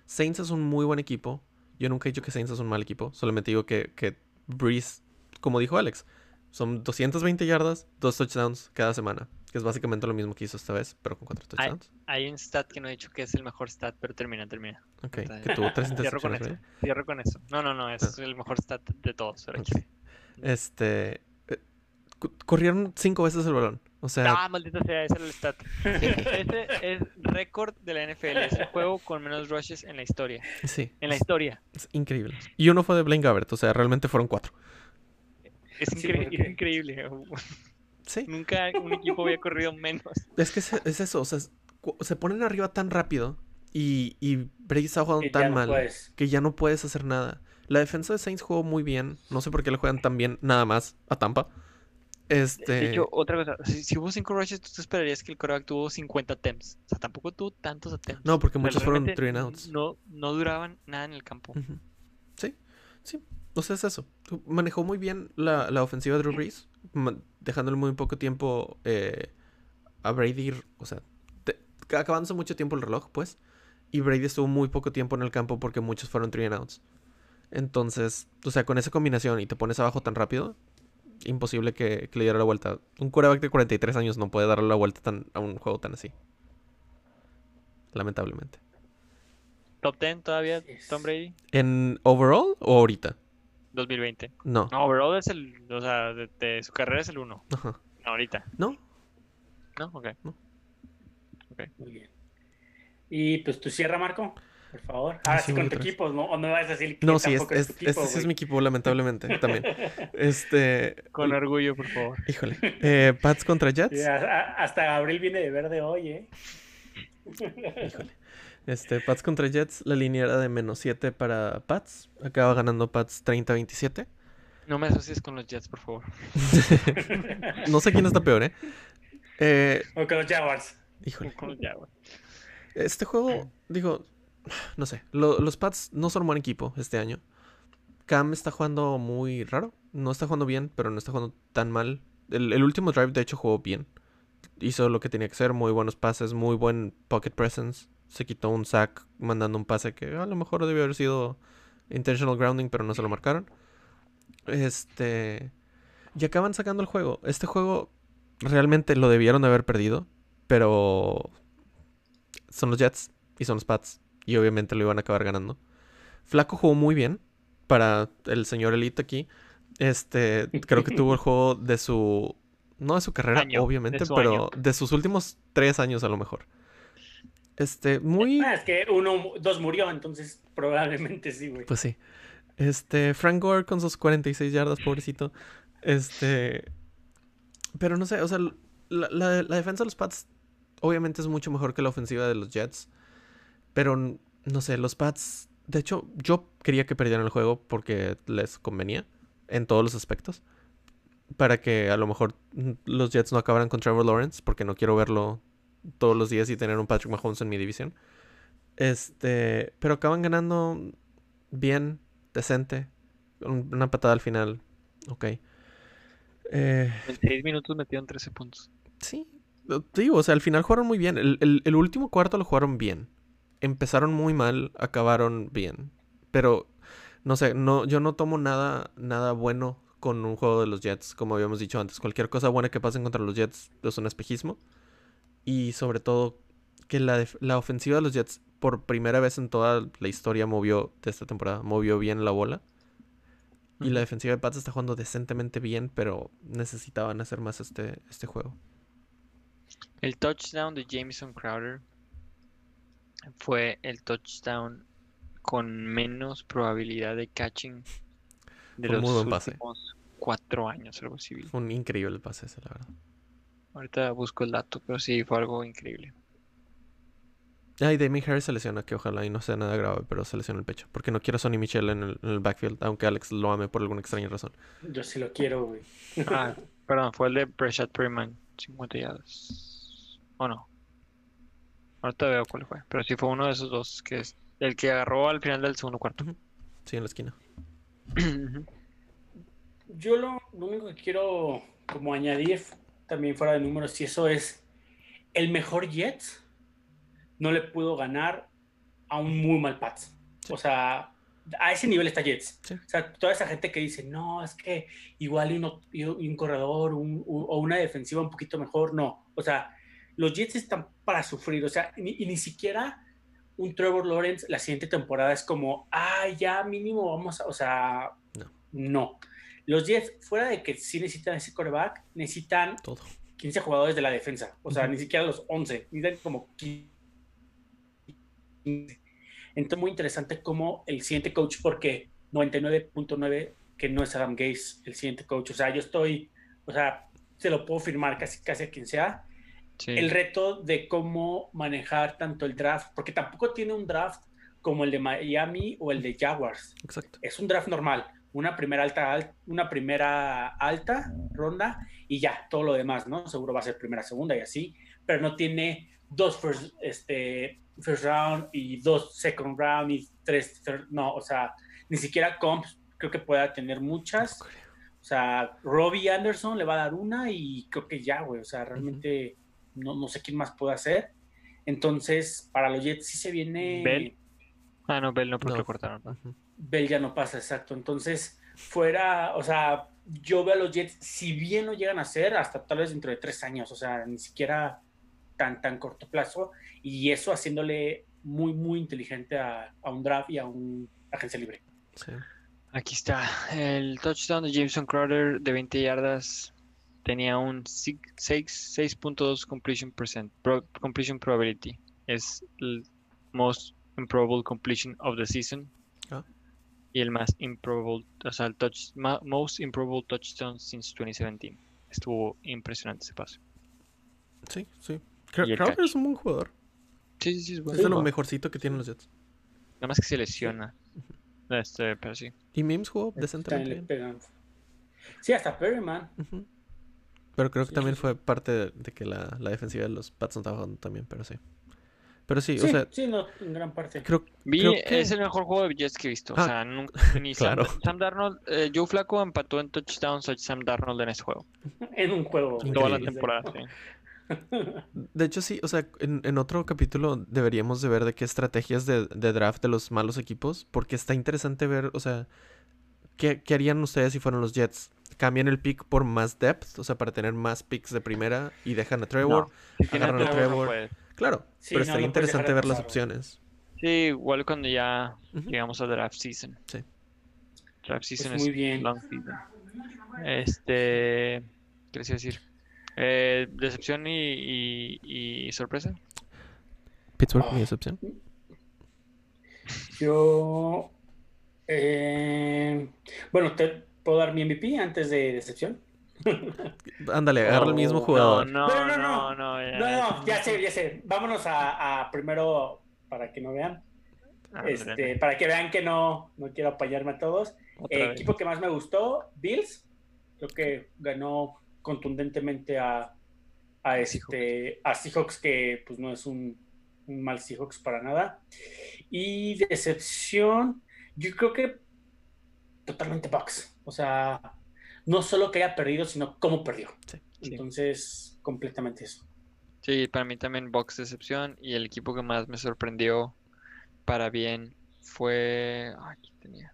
Saints es un muy buen equipo. Yo nunca he dicho que Saints es un mal equipo, solamente digo que, que Breeze, como dijo Alex, son 220 yardas, dos touchdowns cada semana, que es básicamente lo mismo que hizo esta vez, pero con cuatro touchdowns. Hay un stat que no he dicho que es el mejor stat, pero termina, termina. Ok, que tuvo tres Cierro con intercepciones, eso. Cierro con eso. No, no, no, es el mejor stat de todos. pero. Este, eh, corrieron cinco veces el balón, o sea, Ah, maldita sea, ese era el stat. Ese es récord de la NFL. Es el juego con menos rushes en la historia. sí, En la historia. es increíble. Y uno fue de Blaine Gabbert, o sea, realmente fueron cuatro. Es, Sí, incre- porque- es increíble. Sí. Nunca un equipo había corrido menos. Es que es, es eso, o sea, es- se ponen arriba tan rápido y, y Brady está jugando Que tan no mal puedes. que ya no puedes hacer nada. La defensa de Saints jugó muy bien, no sé por qué le juegan tan bien nada más a Tampa. Este, De hecho, otra cosa, si, si hubo 5 rushes, tú te esperarías que el coreback tuvo 50 attempts. O sea, tampoco tuvo tantos attempts. no, porque muchos fueron three and outs. No, no duraban nada en el campo. Sí, sí. O sea, es eso. Manejó muy bien la, la ofensiva de Drew Brees, dejándole muy poco tiempo eh, a Brady, o sea, te- acabándose mucho tiempo el reloj, pues. Y Brady estuvo muy poco tiempo en el campo porque muchos fueron three and outs. Entonces, o sea, con esa combinación y te pones abajo tan rápido, imposible que, que le diera la vuelta. Un quarterback de 43 años no puede darle la vuelta tan, a un juego tan así. Lamentablemente. Top 10 todavía. Tom Brady, ¿En overall o ahorita? 2020. No. No, overall es el, o sea, de, de su carrera es el 1. Ajá. Ahorita, No. ¿no? Ok. Muy bien. Y pues tu cierra, Marco, por favor. Ahora sí, sí con tu equipo, ¿no? O no vas a decir que No, sí, es, es, es- tu equipo, este sí es mi equipo, lamentablemente, también. Este, Con orgullo, por favor. híjole. Eh, Pats contra Jets. Sí, hasta Gabriel viene de verde hoy, ¿eh? Híjole. Este, Pats contra Jets, la línea era de menos 7 para Pats. Acaba ganando Pats 30-27. No me asocies con los Jets, por favor. No sé quién está peor, ¿eh? Eh, O con los Jaguars. híjole. Con los Jaguars. Este juego, digo, no sé. lo- los Pats no son un buen equipo este año. Cam está jugando muy raro. No está jugando bien, pero no está jugando tan mal. El, el último drive, de hecho, jugó bien. Hizo lo que tenía que hacer. Muy buenos pases, muy buen pocket presence. Se quitó un sack mandando un pase que a lo mejor debió haber sido intentional grounding, pero no se lo marcaron. Este. Y acaban sacando el juego. Este juego realmente lo debieron de haber perdido, pero son los Jets y son los Pats. Y obviamente lo iban a acabar ganando. Flaco jugó muy bien para el señor Elite aquí. Este, creo que tuvo el juego de su No de su carrera, Año, de obviamente, su pero año. de sus últimos tres años a lo mejor. Este, muy... Ah, es que uno, dos murió, entonces probablemente sí, güey. Pues sí. Este, Frank Gore con sus 46 yardas, pobrecito. Este. Pero no sé, o sea, la, la- la defensa de los Pats obviamente es mucho mejor que la ofensiva de los Jets. Pero no sé, los Pats. De hecho, yo quería que perdieran el juego porque les convenía en todos los aspectos. Para que a lo mejor los Jets no acabaran con Trevor Lawrence, porque no quiero verlo todos los días y tener un Patrick Mahomes en mi división. Este, pero acaban ganando bien, decente. un- Una patada al final. Ok. Eh, En 6 minutos metieron 13 puntos. sí. digo, o sea, al final jugaron muy bien. El, el- el último cuarto lo jugaron bien. Empezaron muy mal, acabaron bien. Pero, no sé, no, yo no tomo nada, nada bueno con un juego de los Jets, como habíamos dicho antes. Cualquier cosa buena que pasen contra los Jets es un espejismo. Y sobre todo, que la, la ofensiva de los Jets, por primera vez en toda la historia, movió de esta temporada, movió bien la bola. Y la defensiva de Pats está jugando decentemente bien, pero necesitaban hacer más este, este juego. El touchdown de Jameson Crowder fue el touchdown con menos probabilidad de catching de Fue los pase. últimos cuatro años, algo así. Fue un increíble pase ese, la verdad. Ahorita busco el dato, pero sí, fue algo increíble. Ah, y Damien Harris se lesiona, que ojalá y no sea nada grave, pero se lesiona el pecho. Porque no quiero a Sonny Michel en el, en el backfield, aunque Alex lo ame por alguna extraña razón. Yo sí lo quiero, güey. Ah, perdón, fue el de Breshad Perryman, 50 yardas. ¿O no? Ahorita veo cuál fue, pero sí fue uno de esos dos, que es el que agarró al final del segundo cuarto. Sí, en la esquina. Yo lo, lo único que quiero como añadir también fuera de números, y eso es el mejor Jets no le pudo ganar a un muy mal Pats. O sea, a ese nivel está Jets. Sí. O sea, toda esa gente que dice, no, es que igual y, uno- un corredor un- un- o una defensiva un poquito mejor, no. O sea, los Jets están para sufrir. O sea, ni- y ni siquiera un Trevor Lawrence la siguiente temporada es como, ah, ya mínimo vamos a, o sea, No. no. Los Jets, fuera de que sí necesitan ese coreback, necesitan Todo. 15 jugadores de la defensa. O sea, ni siquiera los 11. Necesitan como 15. Entonces, muy interesante como el siguiente coach, porque 99.9 que no es Adam Gaze, el siguiente coach. O sea, yo estoy, o sea, se lo puedo firmar casi, casi a quien sea. Sí. El reto de cómo manejar tanto el draft, porque tampoco tiene un draft como el de Miami o el de Jaguars Exacto. es un draft normal, una primera alta, al- una primera alta ronda y ya, todo lo demás, ¿no? Seguro va a ser primera, segunda y así, pero no tiene dos first, este, first round y dos second round y tres, third- no, o sea, ni siquiera comps creo que pueda tener muchas. O sea, Robbie Anderson le va a dar una y creo que ya, güey, o sea, realmente no, no sé quién más puede hacer. Entonces, para los Jets sí se viene... Bell. Ah, no, Bell no, porque No. lo cortaron. Bell ya no pasa, exacto. Entonces, fuera, o sea, yo veo a los Jets, si bien lo llegan a hacer, hasta tal vez dentro de tres años, o sea, ni siquiera tan, tan corto plazo, y eso haciéndole muy, muy inteligente a, a un draft y a un agencia libre. Sí. Aquí está. El touchdown de Jameson Crowder de 20 yardas tenía un 6.2 completion percent, pro- completion probability. Es el most improbable completion of the season. Y el más improbable, o sea, el touch, most improbable touchdown since 2017. Estuvo impresionante ese pase. Sí, sí. Catch. es un buen jugador. Sí, sí, sí, es Es bueno. de lo mejorcito que tienen los Jets. Nada más que se lesiona. Este, pero sí. Y Mims jugó decentemente bien. Sí, hasta Perryman. Pero creo que Sí, también sí, fue parte de, de que la, la defensiva de los Pats no estaba jugando también, pero sí. Pero sí, Sí, o sea, sí, no, en gran parte. creo, Vi, creo que... es el mejor juego de Jets que he visto. Ah, o sea, nunca, ni claro. Sam, Sam Darnold, eh, Joe Flaco empató en touchdowns a Sam Darnold en ese juego. En un juego. Toda la Increíble. temporada, sí. De hecho, sí, o sea, en, en otro capítulo deberíamos de ver de qué estrategias de, de draft de los malos equipos, porque está interesante ver, o sea, ¿qué, qué harían ustedes si fueran los Jets? ¿Cambian el pick por más depth? O sea, para tener más picks de primera y dejan a Trevor. Agarran a Trevor, no. Claro, Sí, pero no, estaría no interesante de ver las pasar, opciones. Sí, igual cuando ya llegamos a draft season. Sí. Draft season Pues es muy bien. long season. Este, ¿qué les iba a decir? Eh, decepción y, y- y sorpresa. Pittsburgh, mi decepción. Yo. eh, bueno, ¿te puedo dar mi MVP antes de decepción? Ándale, agarra el mismo Oh, jugador. No, No, no, no, no, no. no, ya, No, no, ya sé, ya sé. Vámonos a, a primero para que no vean. Ándale, Este, para que vean que no, no quiero apañarme a todos. vez. equipo que más me gustó, Bills. Creo que ganó contundentemente a, a, este, a Seahawks, que pues no es un, un mal Seahawks para nada. Y decepción, yo creo que totalmente Bucks. O sea, no solo que haya perdido, sino cómo perdió. Sí. Entonces, completamente eso. Sí, para mí también Box decepción y el equipo que más me sorprendió para bien fue... Ay, ¿quién tenía?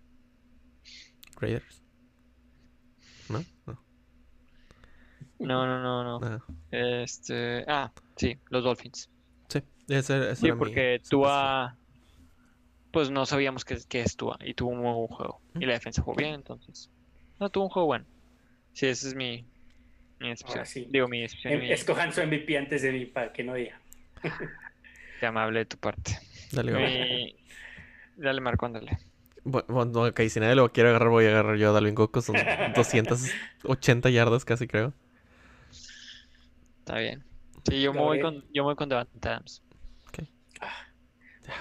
Raiders. ¿No? No. No, no, no, no. nada. Este... Ah, sí, los Dolphins. Sí, ese, ese Sí, era mi porque. Tua... Pues no sabíamos qué, qué es Tua y tuvo un muy buen juego. Y la defensa jugó bien, entonces... No, tuvo un juego bueno. Sí, ese es mi... Mi decepción. Ahora sí. Digo, mi decepción. Em- mi- Escojan su MVP antes de mí para que no diga. Qué amable de tu parte. Dale. Mi- Dale, Marco, ándale. Bu- Bueno, ok, si nadie lo quiere agarrar, voy a agarrar yo a Dalvin Cook. Son 280 yardas casi, creo. Está bien. Sí, yo me voy con, yo me voy con Devante Adams.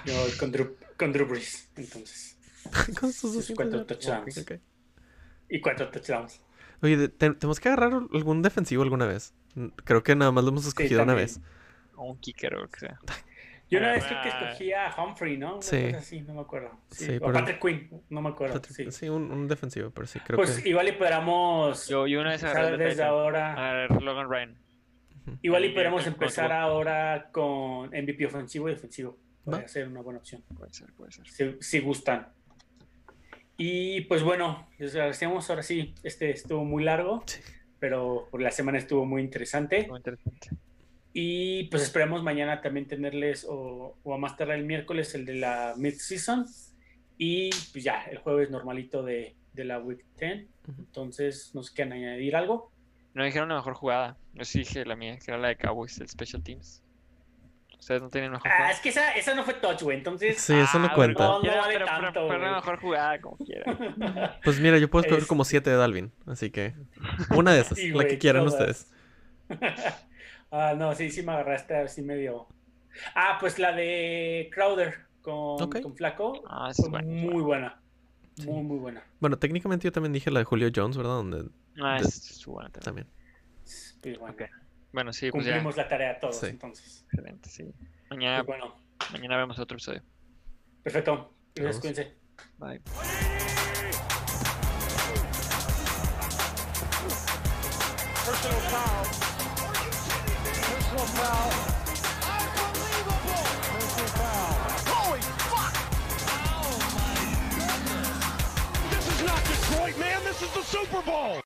Yo voy con Drew, con Drew Brees, entonces. Con sus Sus 200 cuatro touchdowns. Y cuatro touchdowns. Oye, te- tenemos que agarrar algún defensivo alguna vez. Mm, Creo que nada más lo hemos escogido una vez. Un kicker o lo que sea. Yo una vez creo que Ah. escogí a Humphrey, ¿no? Una Sí. cosa así, no me acuerdo. Sí, Sí, o pero- Patrick Quinn, no me acuerdo. Patrick- sí. Sí, un, un defensivo, pero sí, creo Pues que. igual y podamos Yo, yo una vez agarré desde ahora. Agarré Logan Ryan. Igual y Titan empezar ahora con MVP ofensivo y defensivo. Va. Podría ser una buena opción. Puede ser, puede ser. si, si gustan. Y pues bueno, les agradecemos. Ahora sí, este estuvo muy largo, Sí. pero por la semana estuvo muy interesante. Muy interesante. Y pues esperemos mañana también tenerles, o, o a más tarde el miércoles, el de la mid-season. Y pues ya, el jueves normalito de, de la Week 10. Ujú. Entonces, ¿nos quieren añadir algo? No dijeron la mejor jugada. Yo sí dije la mía, que era la de Cowboys, el Special Teams. Ustedes no tienen mejor Ah, es que esa, esa no fue touch, güey. Entonces, Sí, eso no Ah, cuenta. no, vale pero, pero- tanto, pero la güey. mejor jugada, como quiera. Pues mira, yo puedo escoger Es- como 7 de Dalvin. Así que. Una de esas, Sí, la que quieran todas. ustedes. ah, no, sí, sí me agarraste así medio. Ah, pues la de Crowder con, con Flaco. Ah, fue es buena. muy buena. Sí. Muy, muy buena. Bueno, técnicamente yo también dije la de Julio Jones, ¿verdad? Donde Ah, De- buena también. también. Bueno, Ok. Bueno, sí, pues ya. cumplimos la tarea todos, Sí. entonces. Excelente, sí. Mañana, Pues bueno, mañana vemos otro episodio. perfecto. Gracias, cuídense. Bye. Personal foul. Personal foul. Unbelievable. Personal foul. Holy fuck! Oh my goodness. This is not Detroit, man. This is the Super Bowl.